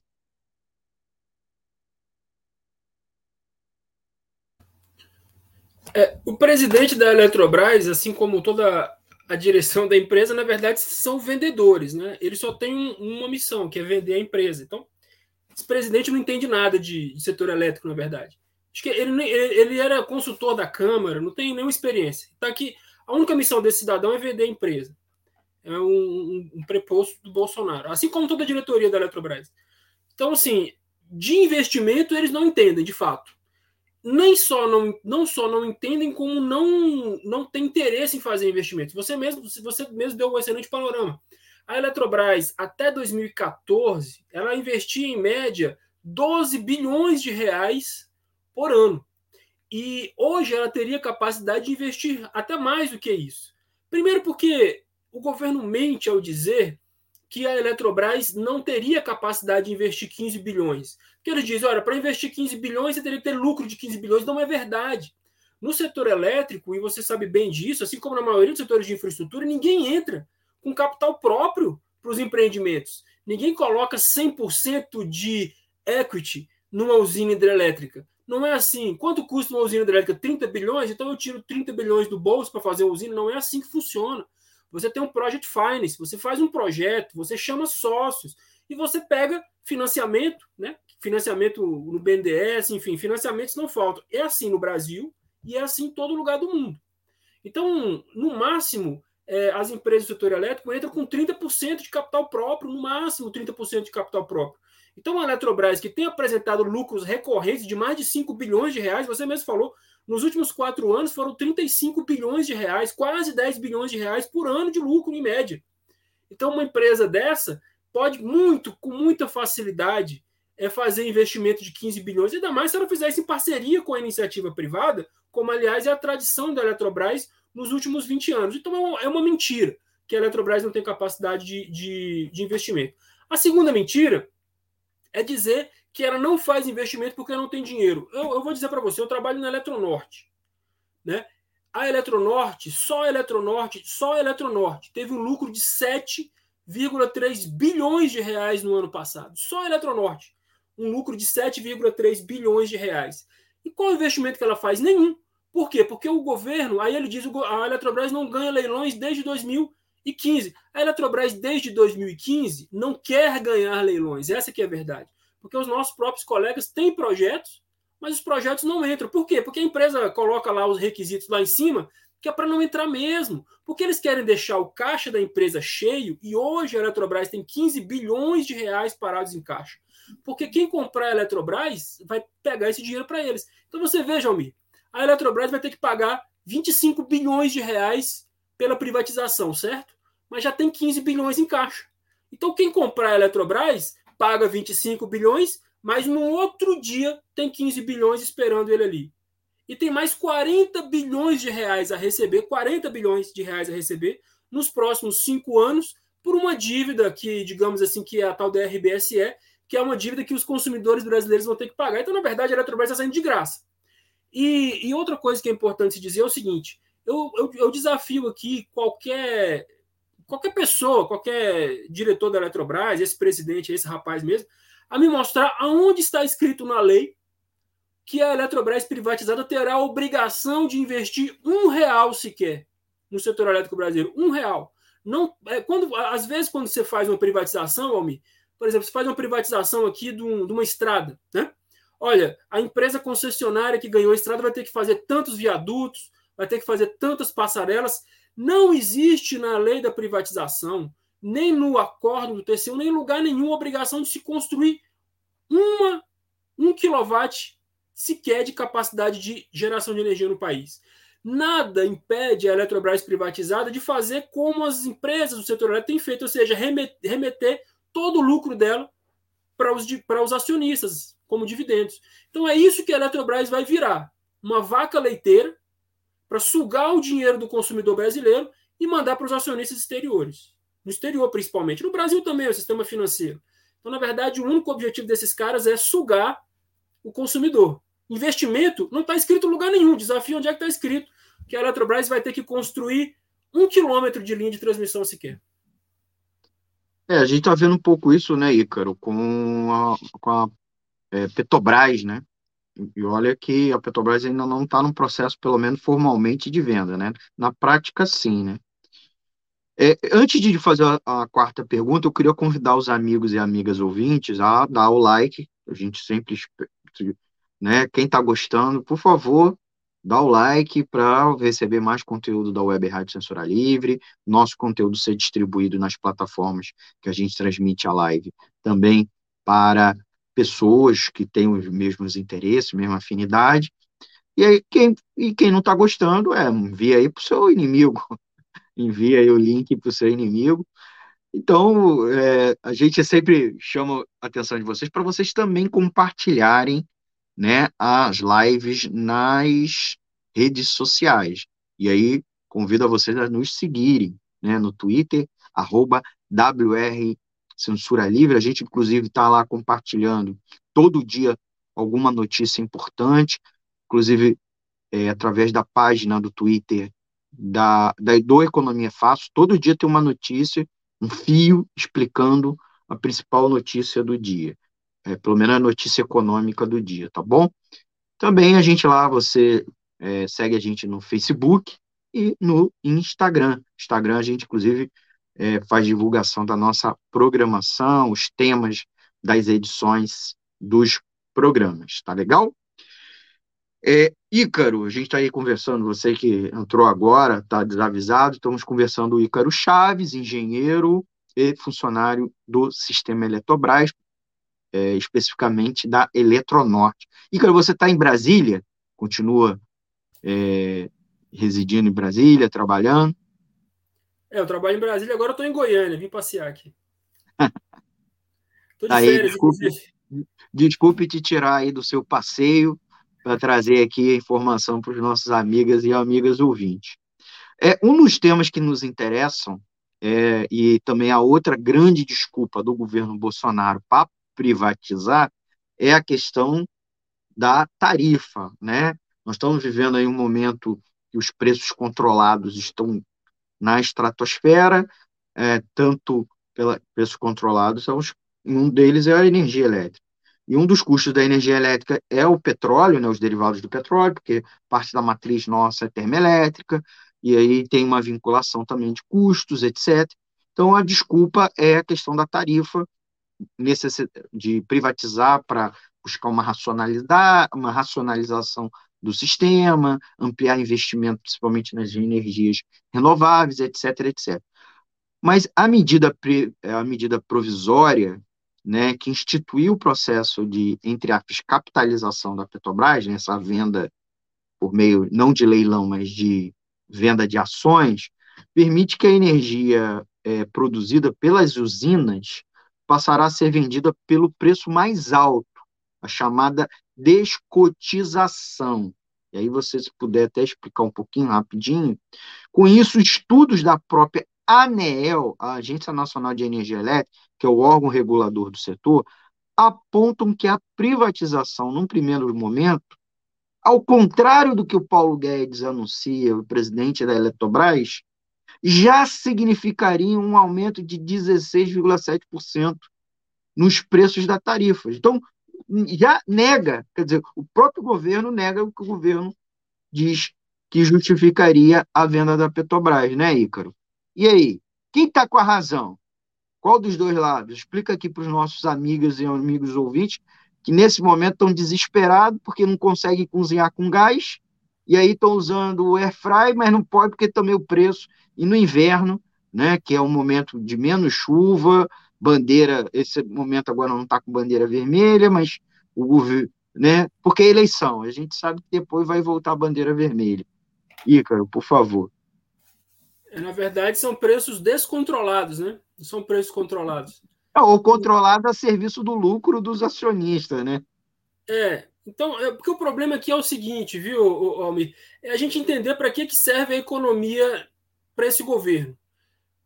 É, o presidente da Eletrobras, assim como toda a direção da empresa, na verdade, são vendedores, né? Ele só tem um, uma missão, que é vender a empresa. Então, esse presidente não entende nada de, de setor elétrico, na verdade. Acho que ele, ele, era consultor da Câmara, não tem nenhuma experiência. Tá aqui, a única missão desse cidadão é vender a empresa. É um, um, um preposto do Bolsonaro, assim como toda a diretoria da Eletrobras. Então, assim, de investimento eles não entendem, de fato. Nem só não, não só não entendem, como não não tem interesse em fazer investimentos. Você mesmo, você mesmo deu um excelente panorama. A Eletrobras, até 2014, ela investia em média 12 bilhões de reais por ano. E hoje ela teria capacidade de investir até mais do que isso. Primeiro, porque o governo mente ao dizer que a Eletrobras não teria capacidade de investir 15 bilhões. Porque eles dizem, olha, para investir 15 bilhões você teria que ter lucro de 15 bilhões. Não é verdade. No setor elétrico, e você sabe bem disso, assim como na maioria dos setores de infraestrutura, ninguém entra com capital próprio para os empreendimentos. Ninguém coloca 100% de equity numa usina hidrelétrica. Não é assim. Quanto custa uma usina hidrelétrica? 30 bilhões? Então eu tiro 30 bilhões do bolso para fazer a usina. Não é assim que funciona. Você tem um project finance, você faz um projeto, você chama sócios e você pega financiamento, né? Financiamento no BNDES, enfim, financiamentos não faltam. É assim no Brasil e é assim em todo lugar do mundo. Então, no máximo, é, as empresas do setor elétrico entram com 30% de capital próprio, no máximo 30% de capital próprio. Então, a Eletrobras, que tem apresentado lucros recorrentes de mais de 5 bilhões de reais, você mesmo falou, nos últimos quatro anos foram 35 bilhões de reais, quase 10 bilhões de reais por ano de lucro, em média. Então, uma empresa dessa pode muito, com muita facilidade, é fazer investimento de 15 bilhões, ainda mais se ela fizesse em parceria com a iniciativa privada, como, aliás, é a tradição da Eletrobras nos últimos 20 anos. Então, é uma é mentira que a Eletrobras não tem capacidade de, de, de investimento. A segunda mentira é dizer que ela não faz investimento porque não tem dinheiro. Eu, eu vou dizer para você, eu trabalho na Eletronorte. Né? A Eletronorte, só a Eletronorte, só a Eletronorte teve um lucro de 7,3 bilhões de reais no ano passado. Só a Eletronorte. Um lucro de 7,3 bilhões de reais. E qual investimento que ela faz? Nenhum. Por quê? Porque o governo, aí ele diz, a Eletrobras não ganha leilões desde 2015. A Eletrobras, desde 2015, não quer ganhar leilões. Essa que é a verdade porque os nossos próprios colegas têm projetos, mas os projetos não entram. Por quê? Porque a empresa coloca lá os requisitos lá em cima, que é para não entrar mesmo. Porque eles querem deixar o caixa da empresa cheio, e hoje a Eletrobras tem 15 bilhões de reais parados em caixa. Porque quem comprar a Eletrobras vai pegar esse dinheiro para eles. Então você veja, Almir, a Eletrobras vai ter que pagar 25 bilhões de reais pela privatização, certo? Mas já tem 15 bilhões em caixa. Então quem comprar a Eletrobras paga 25 bilhões, mas no outro dia tem 15 bilhões esperando ele ali. E tem mais 40 bilhões de reais a receber, 40 bilhões de reais a receber nos próximos cinco anos por uma dívida que, digamos assim, que é a tal da RBSE, que é uma dívida que os consumidores brasileiros vão ter que pagar. Então, na verdade, a Eletrobras está saindo de graça. E, e, outra coisa que é importante dizer é o seguinte: eu, eu, eu desafio aqui qualquer qualquer pessoa, qualquer diretor da Eletrobras, esse presidente, esse rapaz mesmo, a me mostrar aonde está escrito na lei que a Eletrobras privatizada terá a obrigação de investir um real sequer no setor elétrico brasileiro. Um real. Não, é, quando, às vezes, quando você faz uma privatização, Almi, por exemplo, você faz uma privatização aqui de, um, de uma estrada, né? Olha, a empresa concessionária que ganhou a estrada vai ter que fazer tantos viadutos, vai ter que fazer tantas passarelas. Não existe na lei da privatização, nem no acordo do TCU, nem em lugar nenhum, obrigação de se construir uma, um quilowatt sequer de capacidade de geração de energia no país. Nada impede a Eletrobras privatizada de fazer como as empresas do setor elétrico têm feito, ou seja, remeter todo o lucro dela para os, para os acionistas, como dividendos. Então é isso que a Eletrobras vai virar: uma vaca leiteira para sugar o dinheiro do consumidor brasileiro e mandar para os acionistas exteriores. No exterior, principalmente. No Brasil também, o sistema financeiro. Então, na verdade, o único objetivo desses caras é sugar o consumidor. Investimento não está escrito em lugar nenhum. Desafio onde é que está escrito que a Eletrobras vai ter que construir um quilômetro de linha de transmissão sequer. É, a gente está vendo um pouco isso, né, Ícaro, com a, com a é, Petrobras, né? E olha que a Petrobras ainda não está num processo, pelo menos formalmente, de venda, né? Na prática, sim, né? É, antes de fazer a, a, quarta pergunta, eu queria convidar os amigos e amigas ouvintes a dar o like. A gente sempre, né? Quem está gostando, por favor, dá o like para receber mais conteúdo da Web Rádio Censura Livre, nosso conteúdo ser distribuído nas plataformas que a gente transmite a live, também para pessoas que têm os mesmos interesses, mesma afinidade. E aí, quem, e quem não está gostando, é, envia aí para o seu inimigo, envia aí o link para o seu inimigo. Então, é, a gente sempre chama a atenção de vocês para vocês também compartilharem né, as lives nas redes sociais. E aí, convido a vocês a nos seguirem né, no Twitter, arroba WR Censura Livre. A gente, inclusive, está lá compartilhando todo dia alguma notícia importante, inclusive é, através da página do Twitter da, da, do Economia Fácil. Todo dia tem uma notícia, um fio explicando a principal notícia do dia. É, pelo menos a notícia econômica do dia, tá bom? Também a gente lá, você é, segue a gente no Facebook e no Instagram. Instagram a gente, inclusive, é, faz divulgação da nossa programação, os temas das edições dos programas, tá legal? É, Ícaro, a gente está aí conversando, você que entrou agora, está desavisado, estamos conversando o Ícaro Chaves, engenheiro e funcionário do Sistema Eletrobras, é, especificamente da Eletronorte. Ícaro, você está em Brasília? Continua é, residindo em Brasília, trabalhando? É, eu trabalho em Brasília, agora estou em Goiânia, vim passear aqui. Estou de aí, férias, desculpe, desculpe te tirar aí do seu passeio para trazer aqui a informação para os nossos amigas e amigas ouvintes. É, um dos temas que nos interessam, é, e também a outra grande desculpa do governo Bolsonaro para privatizar, é a questão da tarifa, né? Nós estamos vivendo aí um momento que os preços controlados estão na estratosfera, é, tanto pela preços controlados, um deles é a energia elétrica. E um dos custos da energia elétrica é o petróleo, né, os derivados do petróleo, porque parte da matriz nossa é termoelétrica, e aí tem uma vinculação também de custos, etc. Então, a desculpa é a questão da tarifa, de privatizar para buscar uma racionalidade, uma racionalização do sistema, ampliar investimento principalmente nas energias renováveis, etc, etc. Mas a medida, a medida provisória né, que instituiu o processo de, entre aspas, capitalização da Petrobras, né, essa venda por meio, não de leilão, mas de venda de ações, permite que a energia é, produzida pelas usinas passará a ser vendida pelo preço mais alto, a chamada descotização. E aí você, se puder até explicar um pouquinho rapidinho. Com isso, estudos da própria ANEEL, a Agência Nacional de Energia Elétrica, que é o órgão regulador do setor, apontam que a privatização, num primeiro momento, ao contrário do que o Paulo Guedes anuncia, o presidente da Eletrobras, já significaria um aumento de 16,7% nos preços da tarifa. Então, já nega, quer dizer, o próprio governo nega o que o governo diz que justificaria a venda da Petrobras, né, Ícaro? E aí, quem está com a razão? Qual dos dois lados? Explica aqui para os nossos amigos e amigos ouvintes que nesse momento estão desesperados porque não conseguem cozinhar com gás e aí estão usando o air fry, mas não pode porque também o preço e no inverno, né, que é um momento de menos chuva, bandeira, esse momento agora não está com bandeira vermelha, mas o governo, né, porque é eleição, a gente sabe que depois vai voltar a bandeira vermelha. Ícaro, por favor. É, na verdade, são preços descontrolados, né? Não são preços controlados. É, ou controlado a serviço do lucro dos acionistas, né? É, então, é, porque o problema aqui é o seguinte, viu, Almir? É a gente entender para que, que serve a economia para esse governo.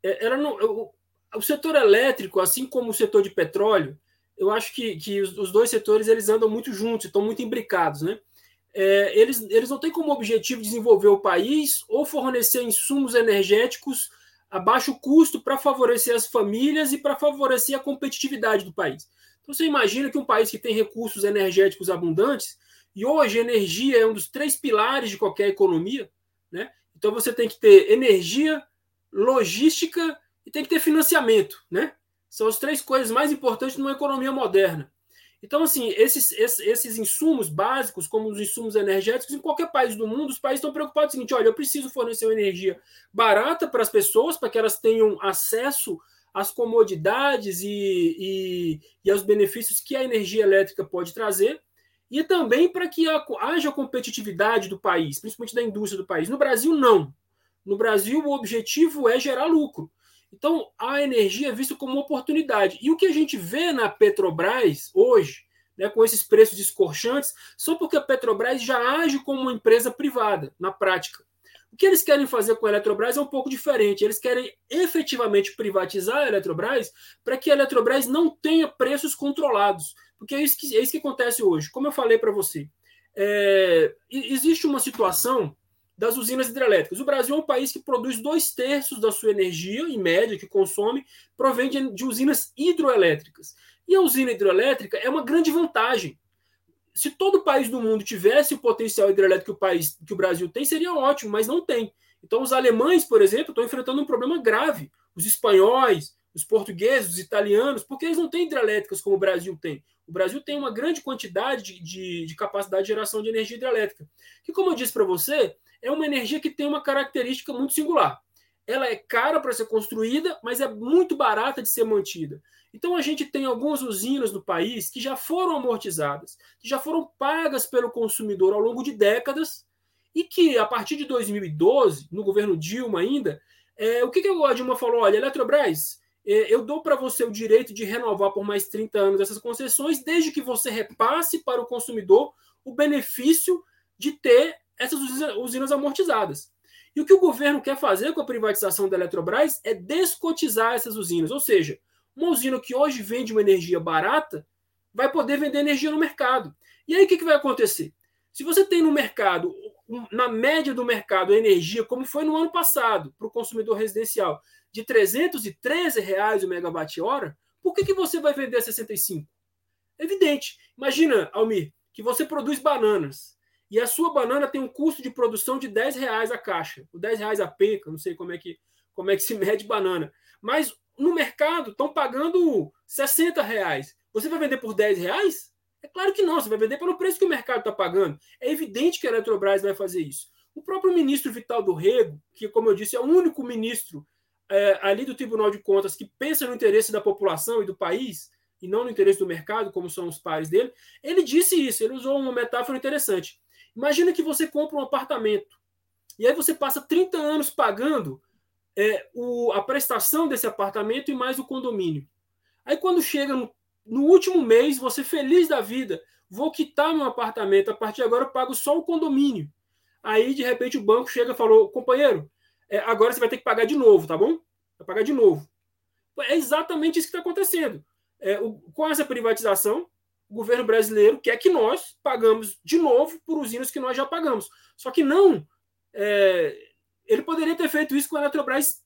É, ela não, o, setor elétrico, assim como o setor de petróleo, eu acho que, que os, os dois setores eles andam muito juntos, estão muito imbricados, né? É, eles, eles não têm como objetivo desenvolver o país ou fornecer insumos energéticos a baixo custo para favorecer as famílias e para favorecer a competitividade do país. Então você imagina que um país que tem recursos energéticos abundantes, e hoje energia é um dos três pilares de qualquer economia, né? Então você tem que ter energia, logística e tem que ter financiamento, né? São as três coisas mais importantes numa economia moderna. Então, assim, esses, esses, insumos básicos, como os insumos energéticos, em qualquer país do mundo, os países estão preocupados com o seguinte: olha, eu preciso fornecer uma energia barata para as pessoas, para que elas tenham acesso as comodidades e, e, e aos benefícios que a energia elétrica pode trazer, e também para que haja competitividade do país, principalmente da indústria do país. No Brasil, não. No Brasil, o objetivo é gerar lucro. Então, a energia é vista como uma oportunidade. E o que a gente vê na Petrobras hoje, né, com esses preços escorchantes, só porque a Petrobras já age como uma empresa privada, na prática. O que eles querem fazer com a Eletrobras é um pouco diferente. Eles querem efetivamente privatizar a Eletrobras para que a Eletrobras não tenha preços controlados. Porque é isso que, é isso que acontece hoje. Como eu falei para você, é, existe uma situação das usinas hidrelétricas. O Brasil é um país que produz dois terços da sua energia, em média, que consome, provém de, de usinas hidroelétricas. E a usina hidrelétrica é uma grande vantagem. Se todo país do mundo tivesse o potencial hidrelétrico que o, país, que o Brasil tem, seria ótimo, mas não tem. Então, os alemães, por exemplo, estão enfrentando um problema grave. Os espanhóis, os portugueses, os italianos, porque eles não têm hidrelétricas como o Brasil tem. O Brasil tem uma grande quantidade de, de, de capacidade de geração de energia hidrelétrica. Que, como eu disse para você, é uma energia que tem uma característica muito singular. Ela é cara para ser construída, mas é muito barata de ser mantida. Então a gente tem algumas usinas no país que já foram amortizadas, que já foram pagas pelo consumidor ao longo de décadas e que a partir de 2012, no governo Dilma ainda, é, o que, que a Dilma falou? Olha, Eletrobras, é, eu dou para você o direito de renovar por mais 30 anos essas concessões, desde que você repasse para o consumidor o benefício de ter essas usinas amortizadas. E o que o governo quer fazer com a privatização da Eletrobras é descotizar essas usinas. Ou seja, uma usina que hoje vende uma energia barata vai poder vender energia no mercado. E aí o que, que vai acontecer? Se você tem no mercado, na média do mercado, a energia, como foi no ano passado, para o consumidor residencial, de 313 reais o megawatt-hora, por que, que você vai vender a 65? É evidente. Imagina, Almir, que você produz bananas e a sua banana tem um custo de produção de 10 reais a caixa, o 10 reais a penca, não sei como é que, como é que se mede banana. Mas no mercado estão pagando 60 reais. Você vai vender por 10 reais? É claro que não, você vai vender pelo preço que o mercado está pagando. É evidente que a Eletrobras vai fazer isso. O próprio ministro Vital do Rego, que, como eu disse, é o único ministro é, ali do Tribunal de Contas que pensa no interesse da população e do país, e não no interesse do mercado, como são os pares dele, ele disse isso, ele usou uma metáfora interessante. Imagina que você compra um apartamento e aí você passa 30 anos pagando é, o, a prestação desse apartamento e mais o condomínio. Aí quando chega no, no, último mês, você feliz da vida, vou quitar meu apartamento, a partir de agora eu pago só o condomínio. Aí de repente o banco chega e falou, companheiro, é, agora você vai ter que pagar de novo, tá bom? Vai pagar de novo. É exatamente isso que está acontecendo. É, o, com essa privatização, o governo brasileiro quer que nós pagamos de novo por usinas que nós já pagamos. Só que não. É, ele poderia ter feito isso com a Eletrobras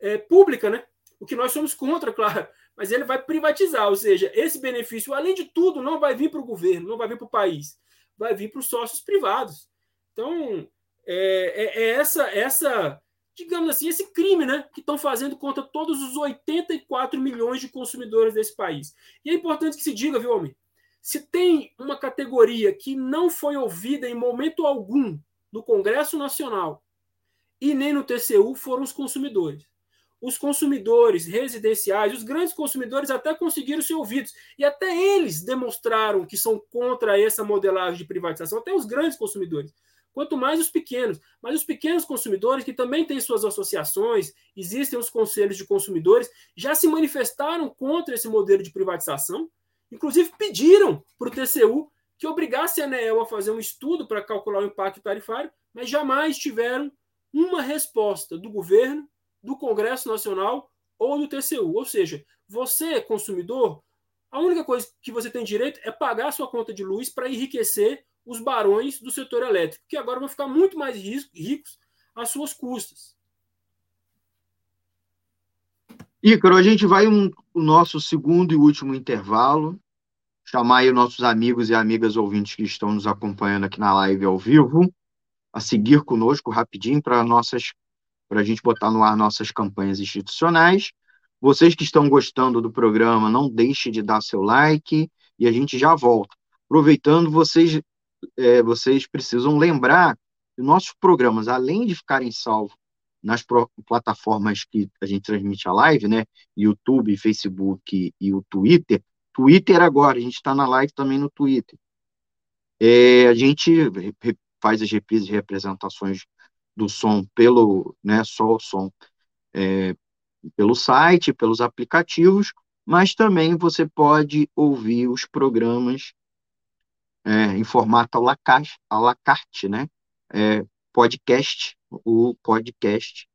é, pública, né? O que nós somos contra, claro. Mas ele vai privatizar, ou seja, esse benefício, além de tudo, não vai vir para o governo, não vai vir para o país, vai vir para os sócios privados. Então, é, é, é essa, essa digamos assim, esse crime né, que estão fazendo contra todos os 84 milhões de consumidores desse país. E é importante que se diga, viu, homem? Se tem uma categoria que não foi ouvida em momento algum no Congresso Nacional e nem no TCU, foram os consumidores. Os consumidores residenciais, os grandes consumidores até conseguiram ser ouvidos. E até eles demonstraram que são contra essa modelagem de privatização, até os grandes consumidores quanto mais os pequenos. Mas os pequenos consumidores, que também têm suas associações, existem os conselhos de consumidores, já se manifestaram contra esse modelo de privatização, inclusive pediram para o TCU que obrigasse a ANEEL a fazer um estudo para calcular o impacto tarifário, mas jamais tiveram uma resposta do governo, do Congresso Nacional ou do TCU. Ou seja, você, consumidor, a única coisa que você tem direito é pagar sua conta de luz para enriquecer os barões do setor elétrico, que agora vão ficar muito mais ricos às suas custas. Ícaro, a gente vai um, o nosso segundo e último intervalo, chamar aí nossos amigos e amigas ouvintes que estão nos acompanhando aqui na live ao vivo, a seguir conosco rapidinho para nossas para a gente botar no ar nossas campanhas institucionais. Vocês que estão gostando do programa, não deixe de dar seu like e a gente já volta. Aproveitando, vocês é, vocês precisam lembrar que nossos programas, além de ficarem salvos nas plataformas que a gente transmite a live, né? YouTube, Facebook e o Twitter. Twitter agora, a gente está na live também no Twitter. É, a gente faz as reprises e representações do som pelo, né, só o som, é, pelo site, pelos aplicativos, mas também você pode ouvir os programas é, em formato à la carte, à la carte né? É, podcast, o podcast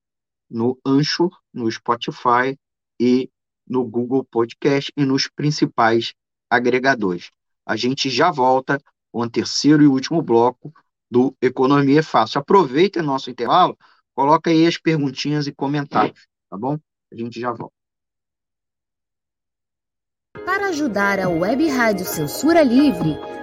no Anchor, no Spotify e no Google Podcast e nos principais agregadores. A gente já volta com o terceiro e último bloco do Economia é Fácil. Aproveita nosso intervalo, coloca aí as perguntinhas e comentários, tá bom? A gente já volta. Para ajudar a Web Rádio Censura Livre,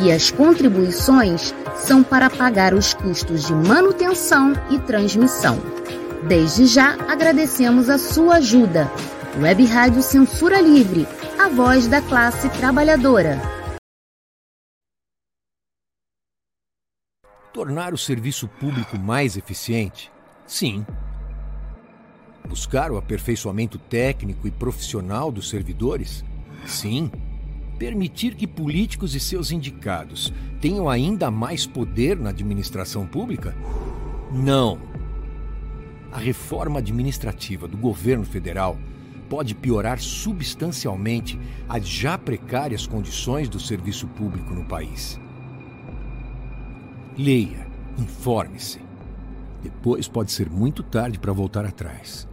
e as contribuições são para pagar os custos de manutenção e transmissão. Desde já agradecemos a sua ajuda. Web Rádio Censura Livre, a voz da classe trabalhadora. Tornar o serviço público mais eficiente? Sim. Buscar o aperfeiçoamento técnico e profissional dos servidores? Sim. Permitir que políticos e seus indicados tenham ainda mais poder na administração pública? Não. A reforma administrativa do governo federal pode piorar substancialmente as já precárias condições do serviço público no país. Leia, informe-se. Depois pode ser muito tarde para voltar atrás.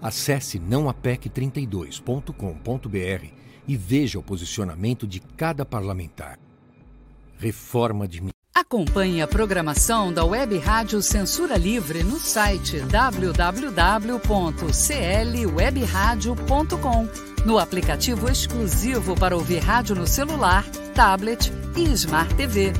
Acesse nãoapec32.com.br e veja o posicionamento de cada parlamentar. Reforma de Acompanhe a programação da Web Rádio Censura Livre no site www.clwebradio.com, no aplicativo exclusivo para ouvir rádio no celular, tablet e Smart TV.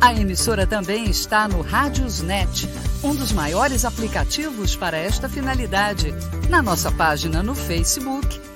A emissora também está no Radiosnet, um dos maiores aplicativos para esta finalidade, na nossa página no Facebook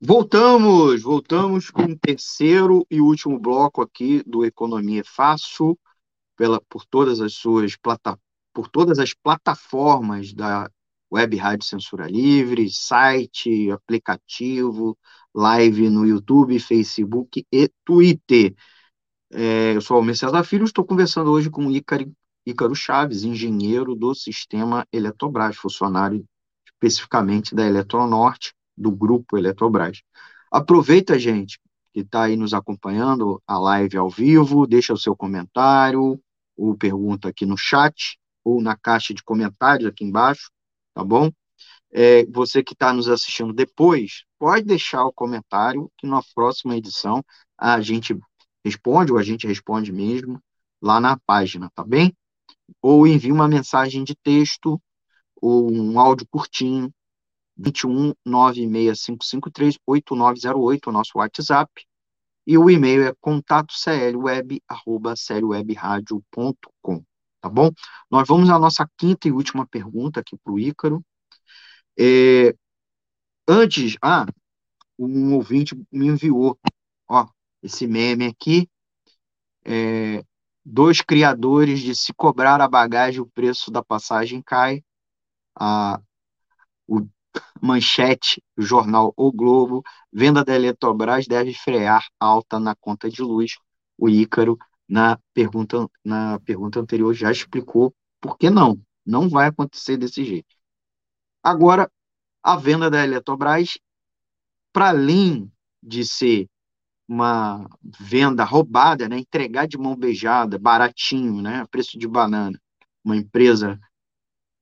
Voltamos, voltamos com o terceiro e último bloco aqui do Economia Fácil, pela, por todas as suas plata, por todas as plataformas da Web Rádio Censura Livre, site, aplicativo, live no YouTube, Facebook e Twitter. É, eu sou o Almir César Filho, estou conversando hoje com o Ícaro Chaves, engenheiro do sistema Eletrobras, funcionário especificamente da Eletronorte, do grupo Eletrobras. Aproveita, gente, que está aí nos acompanhando a live ao vivo, deixa o seu comentário, ou pergunta aqui no chat, ou na caixa de comentários aqui embaixo, tá bom? É, você que está nos assistindo depois, pode deixar o comentário, que na próxima edição a gente responde, ou a gente responde mesmo, lá na página, tá bem? ou envie uma mensagem de texto ou um áudio curtinho, 21 96553 8908, o nosso WhatsApp, e o e-mail é contatoclweb.com, tá bom? Nós vamos à nossa quinta e última pergunta aqui para o Ícaro. É, antes, ah, um ouvinte me enviou, ó, esse meme aqui, é, dois criadores de se cobrar a bagagem, o preço da passagem cai. A, o manchete, jornal O Globo, venda da Eletrobras deve frear alta na conta de luz. O Ícaro, na pergunta, na pergunta anterior, já explicou por que não. Não vai acontecer desse jeito. Agora, a venda da Eletrobras, para além de ser uma venda roubada, né? entregar de mão beijada, baratinho, né? preço de banana, uma empresa,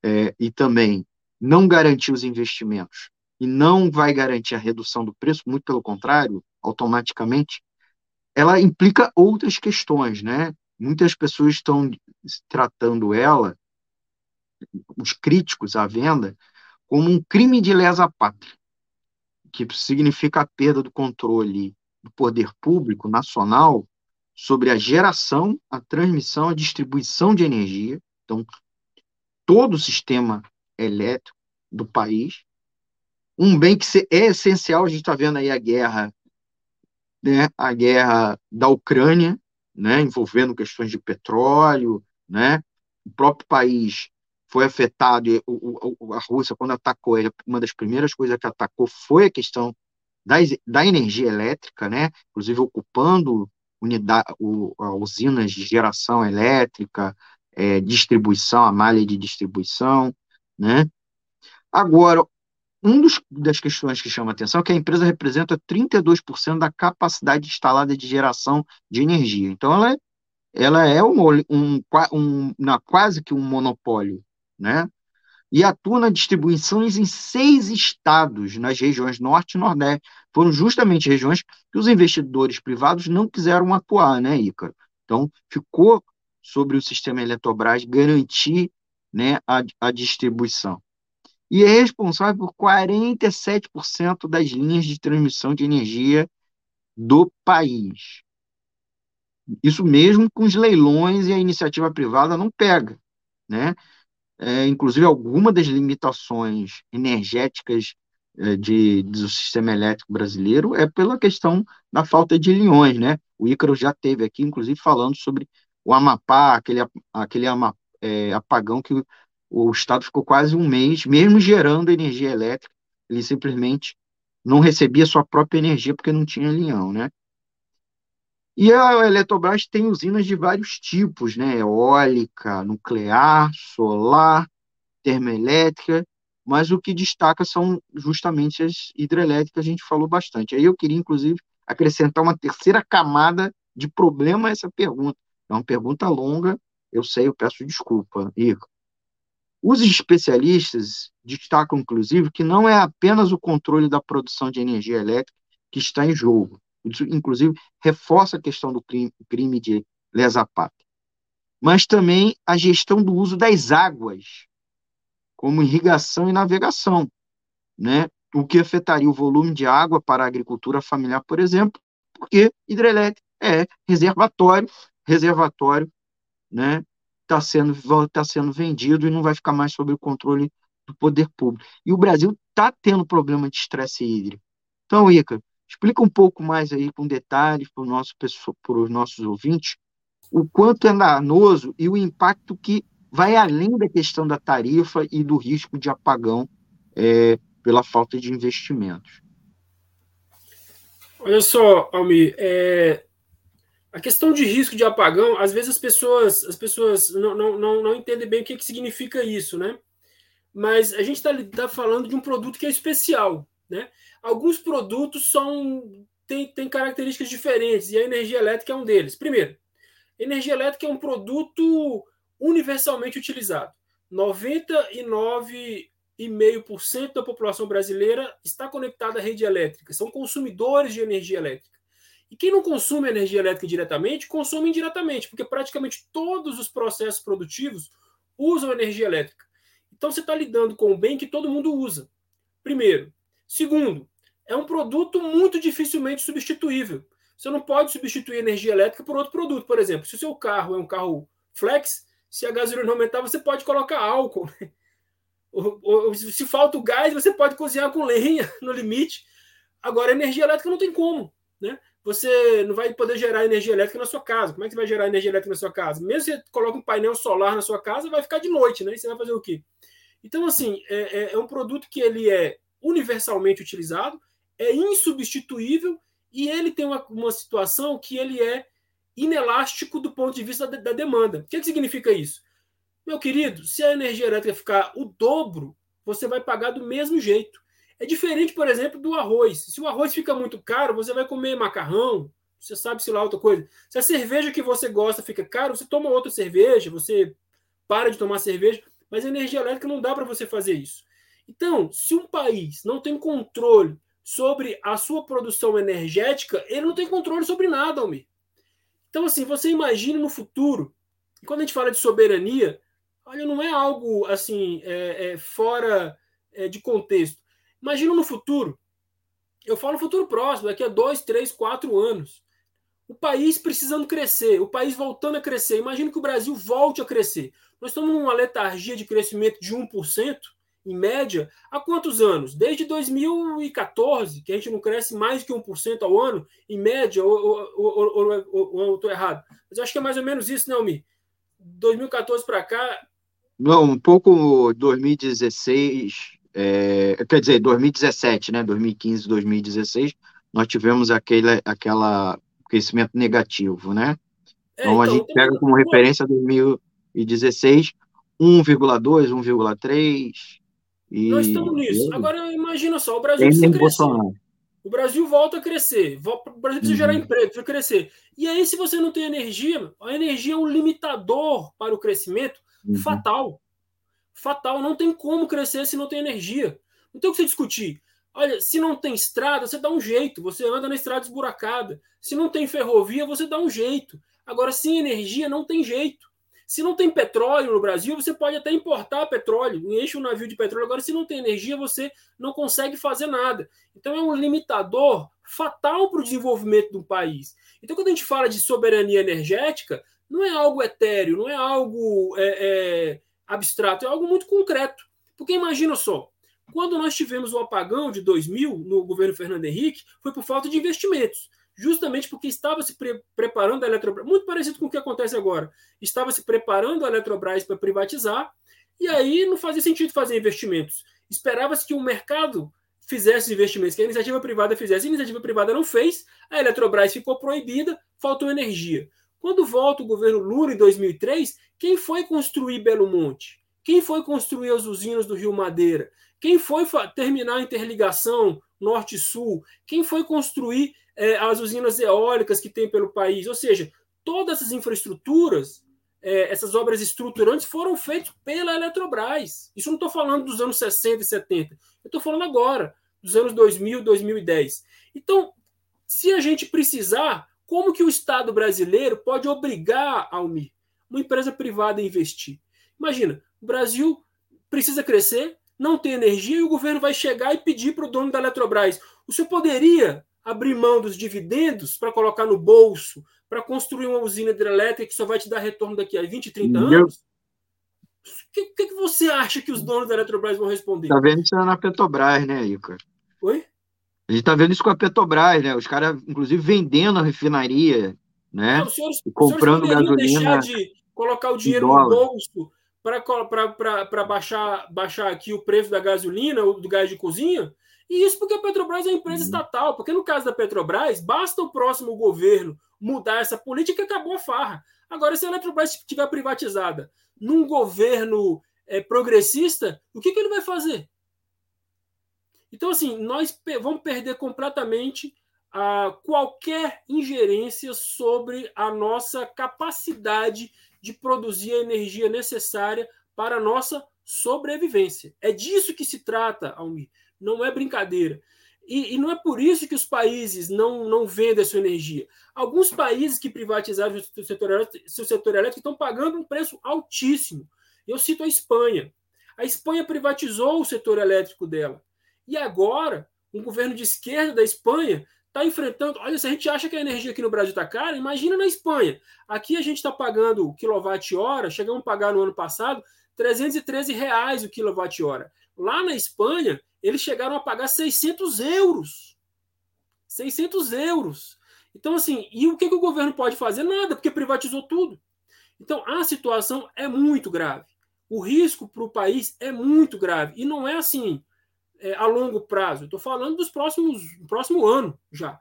é, e também não garantir os investimentos e não vai garantir a redução do preço, muito pelo contrário, automaticamente, ela implica outras questões, né? Muitas pessoas estão tratando ela, os críticos à venda, como um crime de lesa pátria, que significa a perda do controle do poder público nacional sobre a geração, a transmissão, a distribuição de energia, então todo o sistema elétrico do país, um bem que é essencial, a gente está vendo aí a guerra, né, a guerra da Ucrânia, né, envolvendo questões de petróleo, né, o próprio país foi afetado, a Rússia, quando atacou, uma das primeiras coisas que atacou foi a questão da, energia elétrica, né, inclusive ocupando usinas de geração elétrica, é, distribuição, a malha de distribuição, né? Agora, um dos, das questões que chama atenção é que a empresa representa 32% da capacidade instalada de geração de energia. Então, ela é, ela é um, um, um, na, quase que um monopólio, né? E atua na distribuições em seis estados, nas regiões norte e nordeste. Foram justamente regiões que os investidores privados não quiseram atuar, né, Ícaro? Então, ficou sobre o sistema Eletrobras garantir né, a, a distribuição e é responsável por 47% das linhas de transmissão de energia do país. Isso mesmo com os leilões e a iniciativa privada não pega, né? É, inclusive, alguma das limitações energéticas é, de, do sistema elétrico brasileiro é pela questão da falta de linhões, né? O Ícaro já teve aqui, inclusive, falando sobre o Amapá, aquele, aquele ama, é, apagão que o Estado ficou quase um mês, mesmo gerando energia elétrica, ele simplesmente não recebia sua própria energia porque não tinha linhão, né? E a Eletrobras tem usinas de vários tipos, né? Eólica, nuclear, solar, termoelétrica, mas o que destaca são justamente as hidrelétricas, a gente falou bastante. Aí eu queria, inclusive, acrescentar uma terceira camada de problema a essa pergunta. É uma pergunta longa, eu sei, eu peço desculpa, Ico. Os especialistas destacam, inclusive, que não é apenas o controle da produção de energia elétrica que está em jogo. Isso, inclusive, reforça a questão do crime, crime de lesa pátria. Mas também a gestão do uso das águas, como irrigação e navegação, né? o que afetaria o volume de água para a agricultura familiar, por exemplo, porque hidrelétrica é reservatório, reservatório né, está sendo, tá sendo vendido e não vai ficar mais sob o controle do poder público. E o Brasil está tendo problema de estresse hídrico. Então, Ica, explica um pouco mais aí com detalhes para nosso, os nossos ouvintes o quanto é danoso e o impacto que vai além da questão da tarifa e do risco de apagão é, pela falta de investimentos. Olha só, Almir, é, a questão de risco de apagão, às vezes as pessoas, as pessoas não, não, não, não entendem bem o que, que significa isso, né? Mas a gente está tá falando de um produto que é especial, né? Alguns produtos são têm, têm características diferentes e a energia elétrica é um deles. Primeiro, energia elétrica é um produto universalmente utilizado. 99,5% da população brasileira está conectada à rede elétrica, são consumidores de energia elétrica. E quem não consome energia elétrica diretamente, consome indiretamente, porque praticamente todos os processos produtivos usam energia elétrica. Então você está lidando com um bem que todo mundo usa. Primeiro. Segundo, é um produto muito dificilmente substituível. Você não pode substituir energia elétrica por outro produto. Por exemplo, se o seu carro é um carro flex, se a gasolina aumentar, você pode colocar álcool. Se falta o gás, você pode cozinhar com lenha no limite. Agora, energia elétrica não tem como. Né? Você não vai poder gerar energia elétrica na sua casa. Como é que você vai gerar energia elétrica na sua casa? Mesmo se você coloca um painel solar na sua casa, vai ficar de noite, né? E você vai fazer o quê? Então, assim, é, é, é um produto que ele é universalmente utilizado, é insubstituível e ele tem uma, uma situação que ele é inelástico do ponto de vista da, da demanda. O que, que significa isso? Meu querido, se a energia elétrica ficar o dobro, você vai pagar do mesmo jeito. É diferente, por exemplo, do arroz. Se o arroz fica muito caro, você vai comer macarrão, você sabe se lá outra coisa. Se a cerveja que você gosta fica caro, você toma outra cerveja, você para de tomar cerveja, mas energia elétrica não dá para você fazer isso. Então, se um país não tem controle sobre a sua produção energética, ele não tem controle sobre nada, Almir. Então, assim, você imagina no futuro, e quando a gente fala de soberania, olha, não é algo assim é, é, fora é, de contexto. Imagina no futuro, eu falo futuro próximo, daqui a dois, três, quatro anos, o país precisando crescer, o país voltando a crescer. Imagina que o Brasil volte a crescer. Nós estamos numa letargia de crescimento de 1%, em média, há quantos anos? Desde 2014, que a gente não cresce mais que 1% ao ano, em média, ou, eu estou errado? Mas acho que é mais ou menos isso, Almi? 2014 para cá. Não, um pouco 2016, é, quer dizer, 2017, né? 2015, 2016, nós tivemos aquele aquela crescimento negativo, né? É, então, então, a gente pega como referência 2016, 1,2, 1,3, e... Nós estamos nisso. Agora imagina só, o Brasil precisa crescer. O Brasil volta a crescer. O Brasil precisa uhum. gerar emprego, precisa crescer. E aí, se você não tem energia, a energia é um limitador para o crescimento uhum. fatal. Fatal. Não tem como crescer se não tem energia. Não tem o que você discutir. Olha, se não tem estrada, você dá um jeito. Você anda na estrada esburacada. Se não tem ferrovia, você dá um jeito. Agora, sem energia, não tem jeito. Se não tem petróleo no Brasil, você pode até importar petróleo, enche um navio de petróleo. Agora, se não tem energia, você não consegue fazer nada. Então, é um limitador fatal para o desenvolvimento de um país. Então, quando a gente fala de soberania energética, não é algo etéreo, não é algo é, é, abstrato, é algo muito concreto. Porque imagina só, quando nós tivemos o apagão de 2000 no governo Fernando Henrique, foi por falta de investimentos justamente porque estava se pre preparando a Eletrobras, muito parecido com o que acontece agora, estava se preparando a Eletrobras para privatizar, e aí não fazia sentido fazer investimentos. Esperava-se que o mercado fizesse investimentos, que a iniciativa privada fizesse. A iniciativa privada não fez, a Eletrobras ficou proibida, faltou energia. Quando volta o governo Lula em 2003, quem foi construir Belo Monte? Quem foi construir as usinas do Rio Madeira? Quem foi terminar a interligação norte-sul? Quem foi construir é, as usinas eólicas que tem pelo país. Ou seja, todas essas infraestruturas, é, essas obras estruturantes foram feitas pela Eletrobras. Isso não estou falando dos anos 60 e 70. Eu estou falando agora, dos anos 2000, 2010. Então, se a gente precisar, como que o Estado brasileiro pode obrigar a uma empresa privada investir? Imagina, o Brasil precisa crescer, não tem energia e o governo vai chegar e pedir para o dono da Eletrobras: o senhor poderia abrir mão dos dividendos para colocar no bolso, para construir uma usina hidrelétrica que só vai te dar retorno daqui a 20, 30 anos? O que, que, que, você acha que os donos da Eletrobras vão responder? Está vendo isso na Petrobras, né, Ica? Oi? A gente está vendo isso com a Petrobras, né? Os caras, inclusive, vendendo a refinaria, né? Não, senhores, comprando gasolina. deixar de colocar o dinheiro no bolso para baixar, baixar aqui o preço da gasolina ou do gás de cozinha? E isso porque a Petrobras é uma empresa uhum. estatal, porque no caso da Petrobras, basta o próximo governo mudar essa política e acabou a farra. Agora, se a Eletrobras estiver privatizada num governo é, progressista, o que, que ele vai fazer? Então, assim, nós vamos perder completamente a qualquer ingerência sobre a nossa capacidade de produzir a energia necessária para a nossa sobrevivência. É disso que se trata, Almir. Não é brincadeira. E, e, não é por isso que os países não, não vendem a sua energia. Alguns países que privatizaram o setor seu setor elétrico estão pagando um preço altíssimo. Eu cito a Espanha. A Espanha privatizou o setor elétrico dela. E agora, um governo de esquerda da Espanha está enfrentando. Olha, se a gente acha que a energia aqui no Brasil está cara, imagina na Espanha. Aqui a gente está pagando quilowatt-hora, chegamos a pagar no ano passado 313 reais o quilowatt-hora. Lá na Espanha, eles chegaram a pagar 600 euros. 600 euros. Então, assim, e o que, que o governo pode fazer? Nada, porque privatizou tudo. Então, a situação é muito grave. O risco para o país é muito grave. E não é assim é, a longo prazo. Estou falando dos próximos próximo ano já.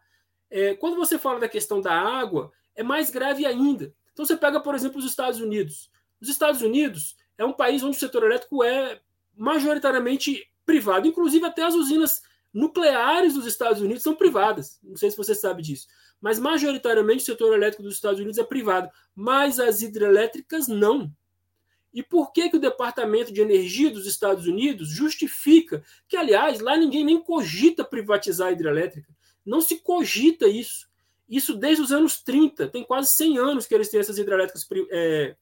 É, quando você fala da questão da água, é mais grave ainda. Então, você pega, por exemplo, os Estados Unidos. Os Estados Unidos é um país onde o setor elétrico é majoritariamente privado. Inclusive, até as usinas nucleares dos Estados Unidos são privadas. Não sei se você sabe disso. Mas, majoritariamente, o setor elétrico dos Estados Unidos é privado. Mas as hidrelétricas não. E por que, que o Departamento de Energia dos Estados Unidos justifica que, aliás, lá ninguém nem cogita privatizar a hidrelétrica? Não se cogita isso. Isso desde os anos 30, tem quase 100 anos que eles têm essas hidrelétricas é,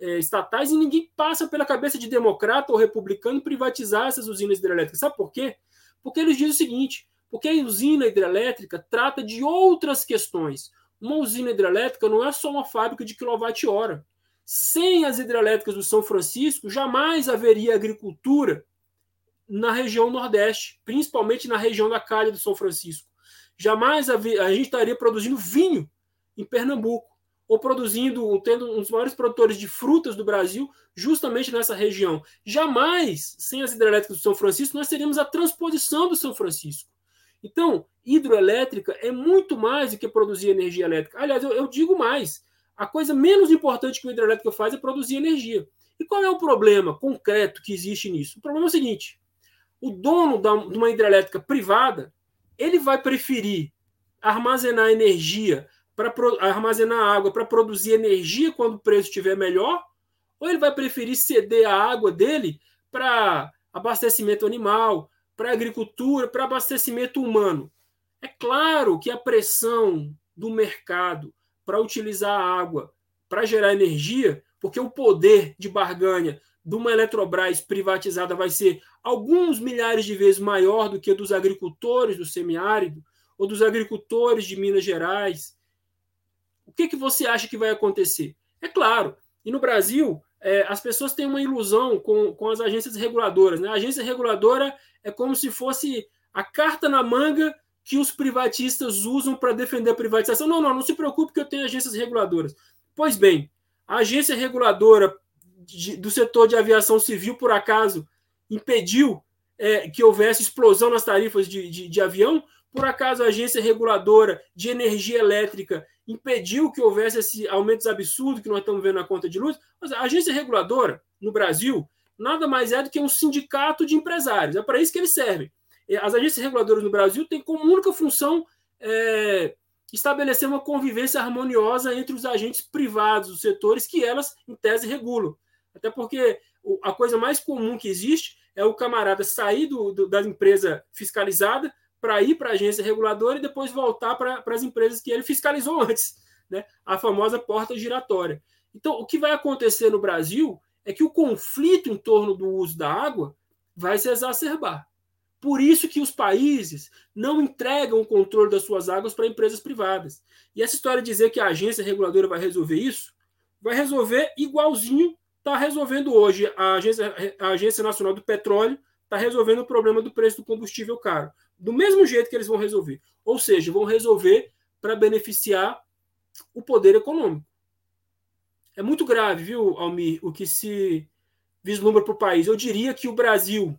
é, estatais e ninguém passa pela cabeça de democrata ou republicano privatizar essas usinas hidrelétricas. Sabe por quê? Porque eles dizem o seguinte: porque a usina hidrelétrica trata de outras questões. Uma usina hidrelétrica não é só uma fábrica de quilowatt-hora. Sem as hidrelétricas do São Francisco, jamais haveria agricultura na região Nordeste, principalmente na região da calha do São Francisco. Jamais a gente estaria produzindo vinho em Pernambuco, ou produzindo, tendo um dos maiores produtores de frutas do Brasil, justamente nessa região. Jamais, sem as hidrelétricas do São Francisco, nós teríamos a transposição do São Francisco. Então, hidroelétrica é muito mais do que produzir energia elétrica. Aliás, eu, eu digo mais: a coisa menos importante que o hidrelétrica faz é produzir energia. E qual é o problema concreto que existe nisso? O problema é o seguinte: o dono de uma hidrelétrica privada ele vai preferir armazenar energia para armazenar água para produzir energia quando o preço estiver melhor, ou ele vai preferir ceder a água dele para abastecimento animal, para agricultura, para abastecimento humano. É claro que a pressão do mercado para utilizar a água para gerar energia, porque o poder de barganha de uma Eletrobras privatizada vai ser alguns milhares de vezes maior do que dos agricultores do semiárido ou dos agricultores de Minas Gerais. O que, que você acha que vai acontecer? É claro, e no Brasil, é, as pessoas têm uma ilusão com, com as agências reguladoras. Né? A agência reguladora é como se fosse a carta na manga que os privatistas usam para defender a privatização. Não, não, não se preocupe que eu tenho agências reguladoras. Pois bem, a agência reguladora de, do setor de aviação civil, por acaso, impediu é, que houvesse explosão nas tarifas de, de, de, avião? Por acaso a agência reguladora de energia elétrica impediu que houvesse esse aumentos absurdo que nós estamos vendo na conta de luz? A agência reguladora, no Brasil, nada mais é do que um sindicato de empresários. É para isso que eles servem. As agências reguladoras no Brasil têm como única função é, estabelecer uma convivência harmoniosa entre os agentes privados dos setores que elas, em tese, regulam. Até porque a coisa mais comum que existe é o camarada sair do, do da empresa fiscalizada para ir para a agência reguladora e depois voltar para as empresas que ele fiscalizou antes, né? a famosa porta giratória. Então, o que vai acontecer no Brasil é que o conflito em torno do uso da água vai se exacerbar. Por isso que os países não entregam o controle das suas águas para empresas privadas. E essa história de dizer que a agência reguladora vai resolver isso, vai resolver igualzinho está resolvendo hoje, a Agência, a Agência Nacional do Petróleo está resolvendo o problema do preço do combustível caro. Do mesmo jeito que eles vão resolver. Ou seja, vão resolver para beneficiar o poder econômico. É muito grave, viu, Almir, o que se vislumbra para o país. Eu diria que o Brasil,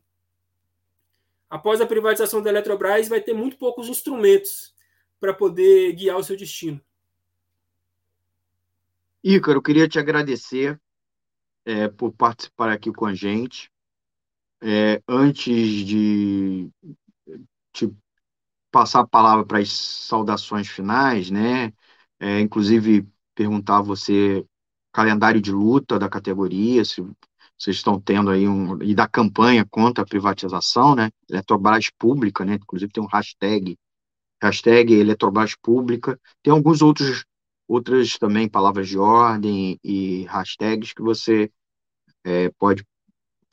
após a privatização da Eletrobras, vai ter muito poucos instrumentos para poder guiar o seu destino. Ícaro, eu queria te agradecer é, por participar aqui com a gente. É, antes de te passar a palavra para as saudações finais, né? É, inclusive perguntar a você calendário de luta da categoria, se vocês estão tendo aí um e da campanha contra a privatização, né? Eletrobras pública, né? Inclusive tem um hashtag hashtag Eletrobras pública. Tem alguns outros outras também palavras de ordem e hashtags que você é, pode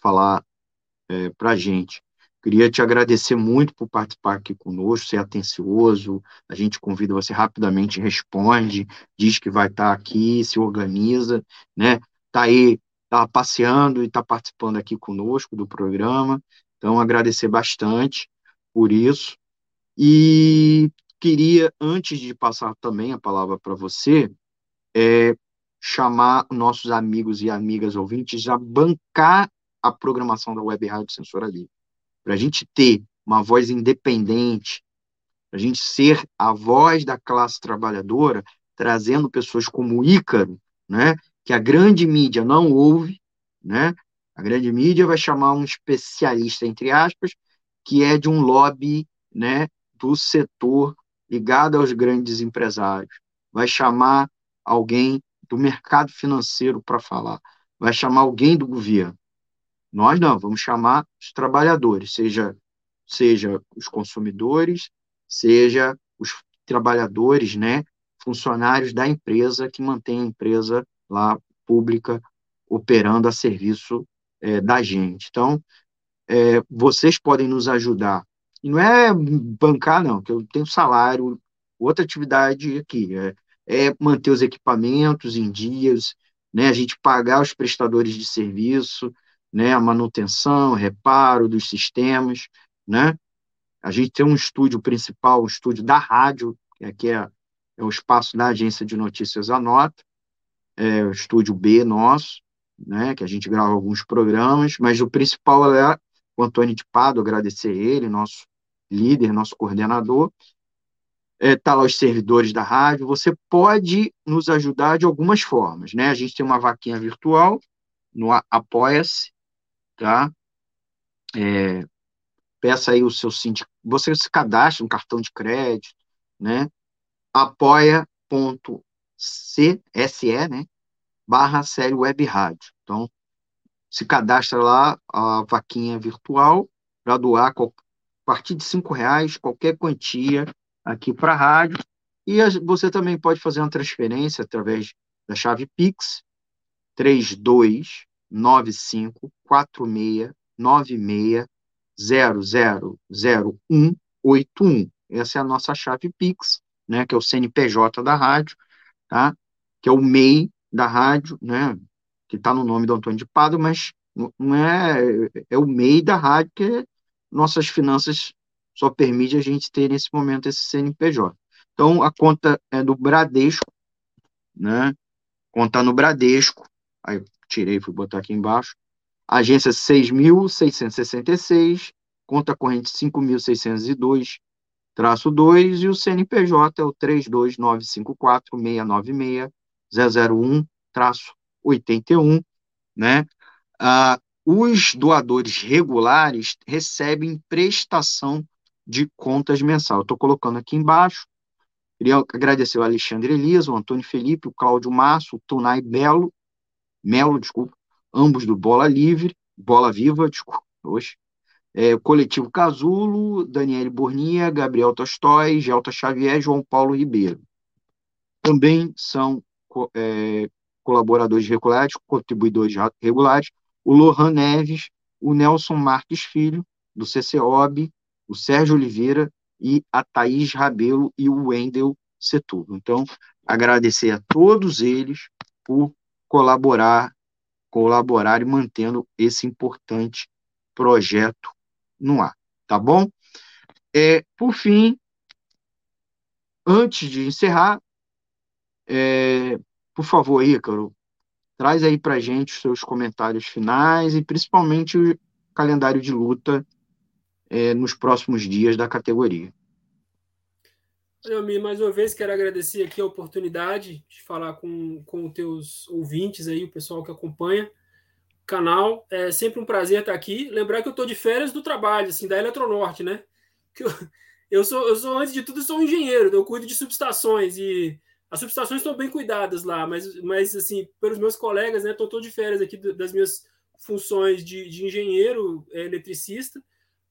falar é, para a gente. Queria te agradecer muito por participar aqui conosco, ser atencioso. A gente convida você rapidamente, responde, diz que vai estar tá aqui, se organiza, né? Está aí, está passeando e está participando aqui conosco do programa. Então, agradecer bastante por isso. E queria, antes de passar também a palavra para você, é, chamar nossos amigos e amigas ouvintes a bancar a programação da Web Rádio Censura Livre. Para a gente ter uma voz independente, para a gente ser a voz da classe trabalhadora, trazendo pessoas como Ícaro, né, que a grande mídia não ouve, né, A grande mídia vai chamar um especialista, entre aspas, que é de um lobby né, do setor ligado aos grandes empresários. Vai chamar alguém do mercado financeiro para falar. Vai chamar alguém do governo. Nós não, vamos chamar os trabalhadores, seja, seja os consumidores, seja os trabalhadores, né, funcionários da empresa que mantém a empresa lá pública operando a serviço é, da gente. Então, é, vocês podem nos ajudar. E não é bancar, não, que eu tenho salário, outra atividade aqui, é, é manter os equipamentos em dias, né, a gente pagar os prestadores de serviço, né, a manutenção, reparo dos sistemas, né, a gente tem um estúdio principal, um estúdio da rádio, que aqui é, é o espaço da agência de notícias Anota, é o estúdio B nosso, né, que a gente grava alguns programas, mas o principal é o Antônio de Pado, agradecer ele, nosso líder, nosso coordenador, está é, tá lá os servidores da rádio, você pode nos ajudar de algumas formas, né, a gente tem uma vaquinha virtual no Apoia-se, tá, é, peça aí o seu sindicato, você se cadastra no cartão de crédito, né, apoia.cse, né, barra série web rádio. Então, se cadastra lá a vaquinha virtual para doar a partir de cinco reais, qualquer quantia aqui para a rádio. E você também pode fazer uma transferência através da chave Pix 3295 4696 000181. Essa é a nossa chave Pix, né, que é o CNPJ da rádio, tá? Que é o MEI da rádio, né? Que está no nome do Antônio de Pado, mas não é é o MEI da rádio que nossas finanças só permite a gente ter nesse momento esse CNPJ. Então a conta é do Bradesco, né? Conta no Bradesco. Aí tirei, fui botar aqui embaixo agência 6.666, conta corrente 5.602, traço 2, e o CNPJ é o 32954-696-001, traço 81, né? Ah, os doadores regulares recebem prestação de contas mensal. Estou colocando aqui embaixo. Queria agradecer o Alexandre Elias, o Antônio Felipe, o Cláudio Márcio, o Tunai Belo, Melo, desculpa, ambos do Bola Livre, Bola Viva, desculpa, hoje. É, o coletivo Casulo, Daniele Bornia, Gabriel Tostoi, Gelta Xavier, João Paulo Ribeiro. Também são é, colaboradores regulares, contribuidores regulares, o Lohan Neves, o Nelson Marques Filho, do CCOB, o Sérgio Oliveira e a Thaís Rabelo e o Wendel Setúbal. Então, agradecer a todos eles por colaborar colaborar e mantendo esse importante projeto no ar, tá bom? É, por fim, antes de encerrar, é, por favor, Ícaro, traz aí para gente os seus comentários finais e principalmente o calendário de luta é, nos próximos dias da categoria. Olha, mais uma vez quero agradecer aqui a oportunidade de falar com, com os teus ouvintes aí, o pessoal que acompanha canal. É sempre um prazer estar aqui. Lembrar que eu estou de férias do trabalho, assim, da Eletronorte, né? Que eu, eu, sou, eu sou, antes de tudo, sou um engenheiro, eu cuido de subestações e as subestações estão bem cuidadas lá, mas, mas assim, pelos meus colegas, né? Estou de férias aqui das minhas funções de, de engenheiro é, eletricista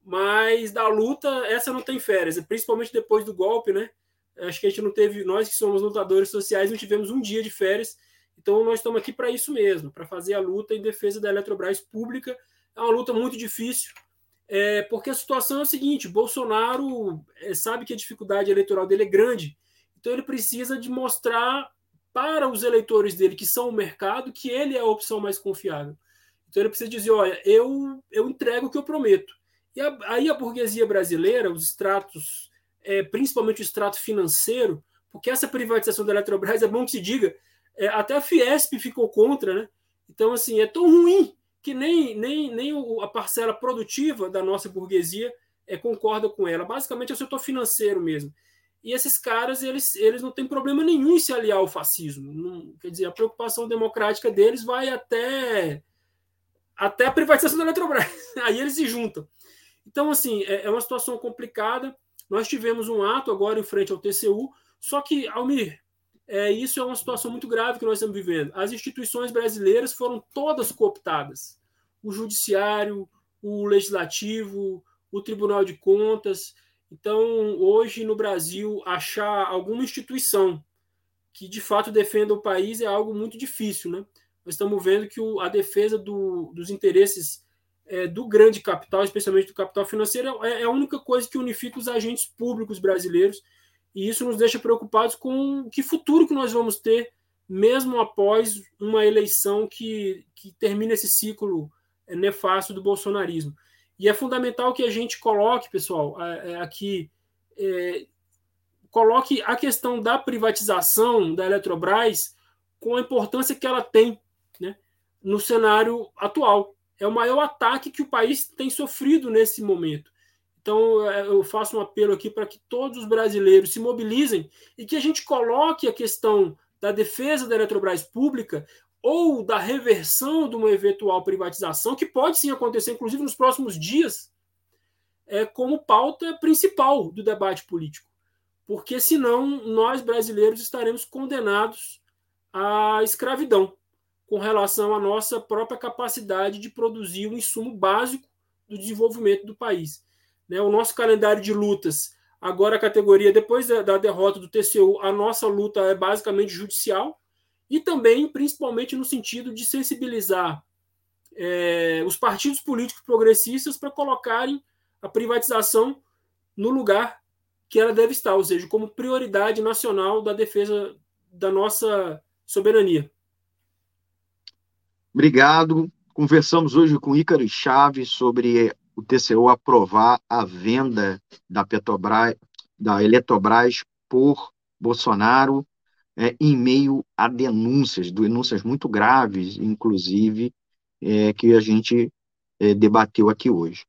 mas da luta, essa não tem férias, principalmente depois do golpe, né? Acho que a gente não teve, nós que somos lutadores sociais, não tivemos um dia de férias, então nós estamos aqui para isso mesmo, para fazer a luta em defesa da Eletrobras pública. É uma luta muito difícil, é, porque a situação é a seguinte: Bolsonaro é, sabe que a dificuldade eleitoral dele é grande, então ele precisa de mostrar para os eleitores dele, que são o mercado, que ele é a opção mais confiável. Então ele precisa dizer: olha, eu, eu entrego o que eu prometo. E a, aí a burguesia brasileira, os estratos, é, principalmente o extrato financeiro, porque essa privatização da Eletrobras, é bom que se diga, é, até a Fiesp ficou contra, né? Então, assim, é tão ruim que nem, nem, nem a parcela produtiva da nossa burguesia é, concorda com ela. Basicamente é o setor financeiro mesmo. E esses caras, eles, eles não têm problema nenhum em se aliar ao fascismo. Não, quer dizer, a preocupação democrática deles vai até até a privatização da Eletrobras. Aí eles se juntam. Então, assim, é, é uma situação complicada. Nós tivemos um ato agora em frente ao TCU, só que, Almir, é, isso é uma situação muito grave que nós estamos vivendo. As instituições brasileiras foram todas cooptadas. O judiciário, o legislativo, o Tribunal de Contas. Então, hoje no Brasil, achar alguma instituição que de fato defenda o país é algo muito difícil, né? Nós estamos vendo que o, a defesa do, dos interesses é, do grande capital, especialmente do capital financeiro, é, é, a única coisa que unifica os agentes públicos brasileiros e isso nos deixa preocupados com que futuro que nós vamos ter, mesmo após uma eleição que, que termina esse ciclo é, nefasto do bolsonarismo. E é fundamental que a gente coloque, pessoal, é, aqui, é, coloque a questão da privatização da Eletrobras com a importância que ela tem né, no cenário atual. É o maior ataque que o país tem sofrido nesse momento. Então, é, eu faço um apelo aqui para que todos os brasileiros se mobilizem e que a gente coloque a questão da defesa da Eletrobras pública ou da reversão de uma eventual privatização, que pode sim acontecer, inclusive nos próximos dias, é, como pauta principal do debate político. Porque senão nós brasileiros estaremos condenados à escravidão com relação à nossa própria capacidade de produzir um insumo básico do desenvolvimento do país. Né? O nosso calendário de lutas, agora a categoria, depois da, da derrota do TCU, a nossa luta é basicamente judicial e também, principalmente, no sentido de sensibilizar é, os partidos políticos progressistas para colocarem a privatização no lugar que ela deve estar, ou seja, como prioridade nacional da defesa da nossa soberania. Obrigado. Conversamos hoje com Ícaro Chaves sobre o TCU aprovar a venda da Petrobras, da Eletrobras por Bolsonaro, é, em meio a denúncias, denúncias muito graves, inclusive, é, que a gente é, debateu aqui hoje.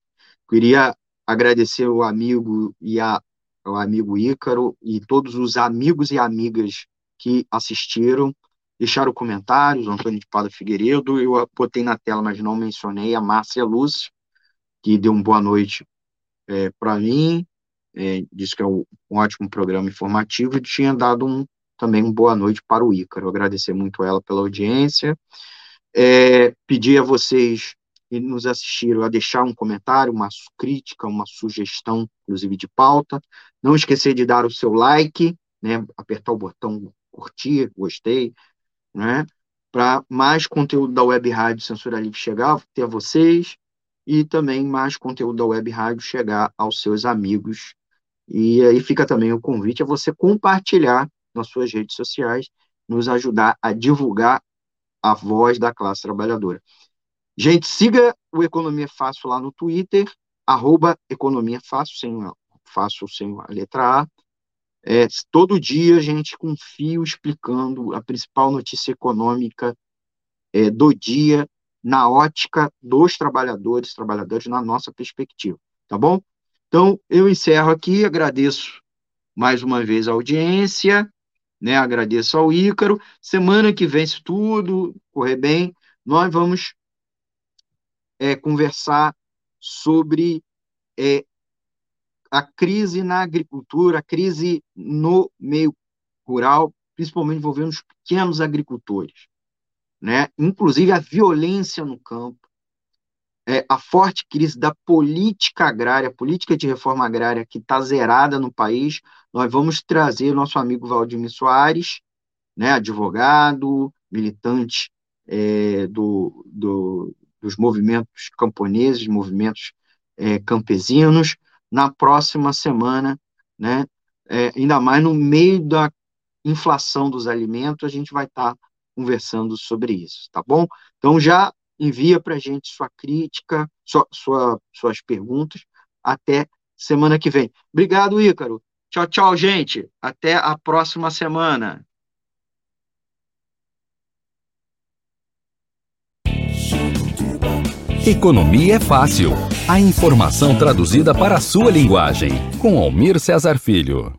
Queria agradecer o amigo e a, o amigo Ícaro e todos os amigos e amigas que assistiram, deixaram comentários, Antônio de Pada Figueiredo, eu botei na tela, mas não mencionei, a Márcia Lúcia, que deu uma boa noite é, para mim, é, disse que é um, ótimo programa informativo e tinha dado um, também uma boa noite para o Ícaro. Agradecer muito ela pela audiência. É, pedir a vocês que nos assistiram a deixar um comentário, uma crítica, uma sugestão, inclusive de pauta. Não esquecer de dar o seu like, né, apertar o botão curtir, gostei, né, para mais conteúdo da Web Rádio Censura Livre chegar até vocês e também mais conteúdo da Web Rádio chegar aos seus amigos. E aí fica também o convite a você compartilhar nas suas redes sociais, nos ajudar a divulgar a voz da classe trabalhadora. Gente, siga o Economia Fácil lá no Twitter, arroba Economia Fácil, sem, fácil sem a letra A. É, todo dia gente com fio explicando a principal notícia econômica é, do dia na ótica dos trabalhadores, trabalhadores na nossa perspectiva, tá bom? Então, eu encerro aqui, agradeço mais uma vez a audiência, né? Agradeço ao Ícaro. Semana que vem, se tudo correr bem, nós vamos é, conversar sobre é, a crise na agricultura, a crise no meio rural, principalmente envolvendo os pequenos agricultores né? inclusive a violência no campo, é, a forte crise da política agrária, política de reforma agrária que está zerada no país. Nós vamos trazer nosso amigo Valdemir Soares, né, advogado, militante é, do, do, dos movimentos camponeses, movimentos é, campesinos, na próxima semana, né, é, ainda mais no meio da inflação dos alimentos, a gente vai estar tá conversando sobre isso, tá bom? Então já envia para a gente sua crítica, sua, sua, suas perguntas. Até semana que vem. Obrigado, Ícaro. Tchau, tchau, gente. Até a próxima semana. Economia é fácil. A informação traduzida para a sua linguagem. Com Almir Cesar Filho.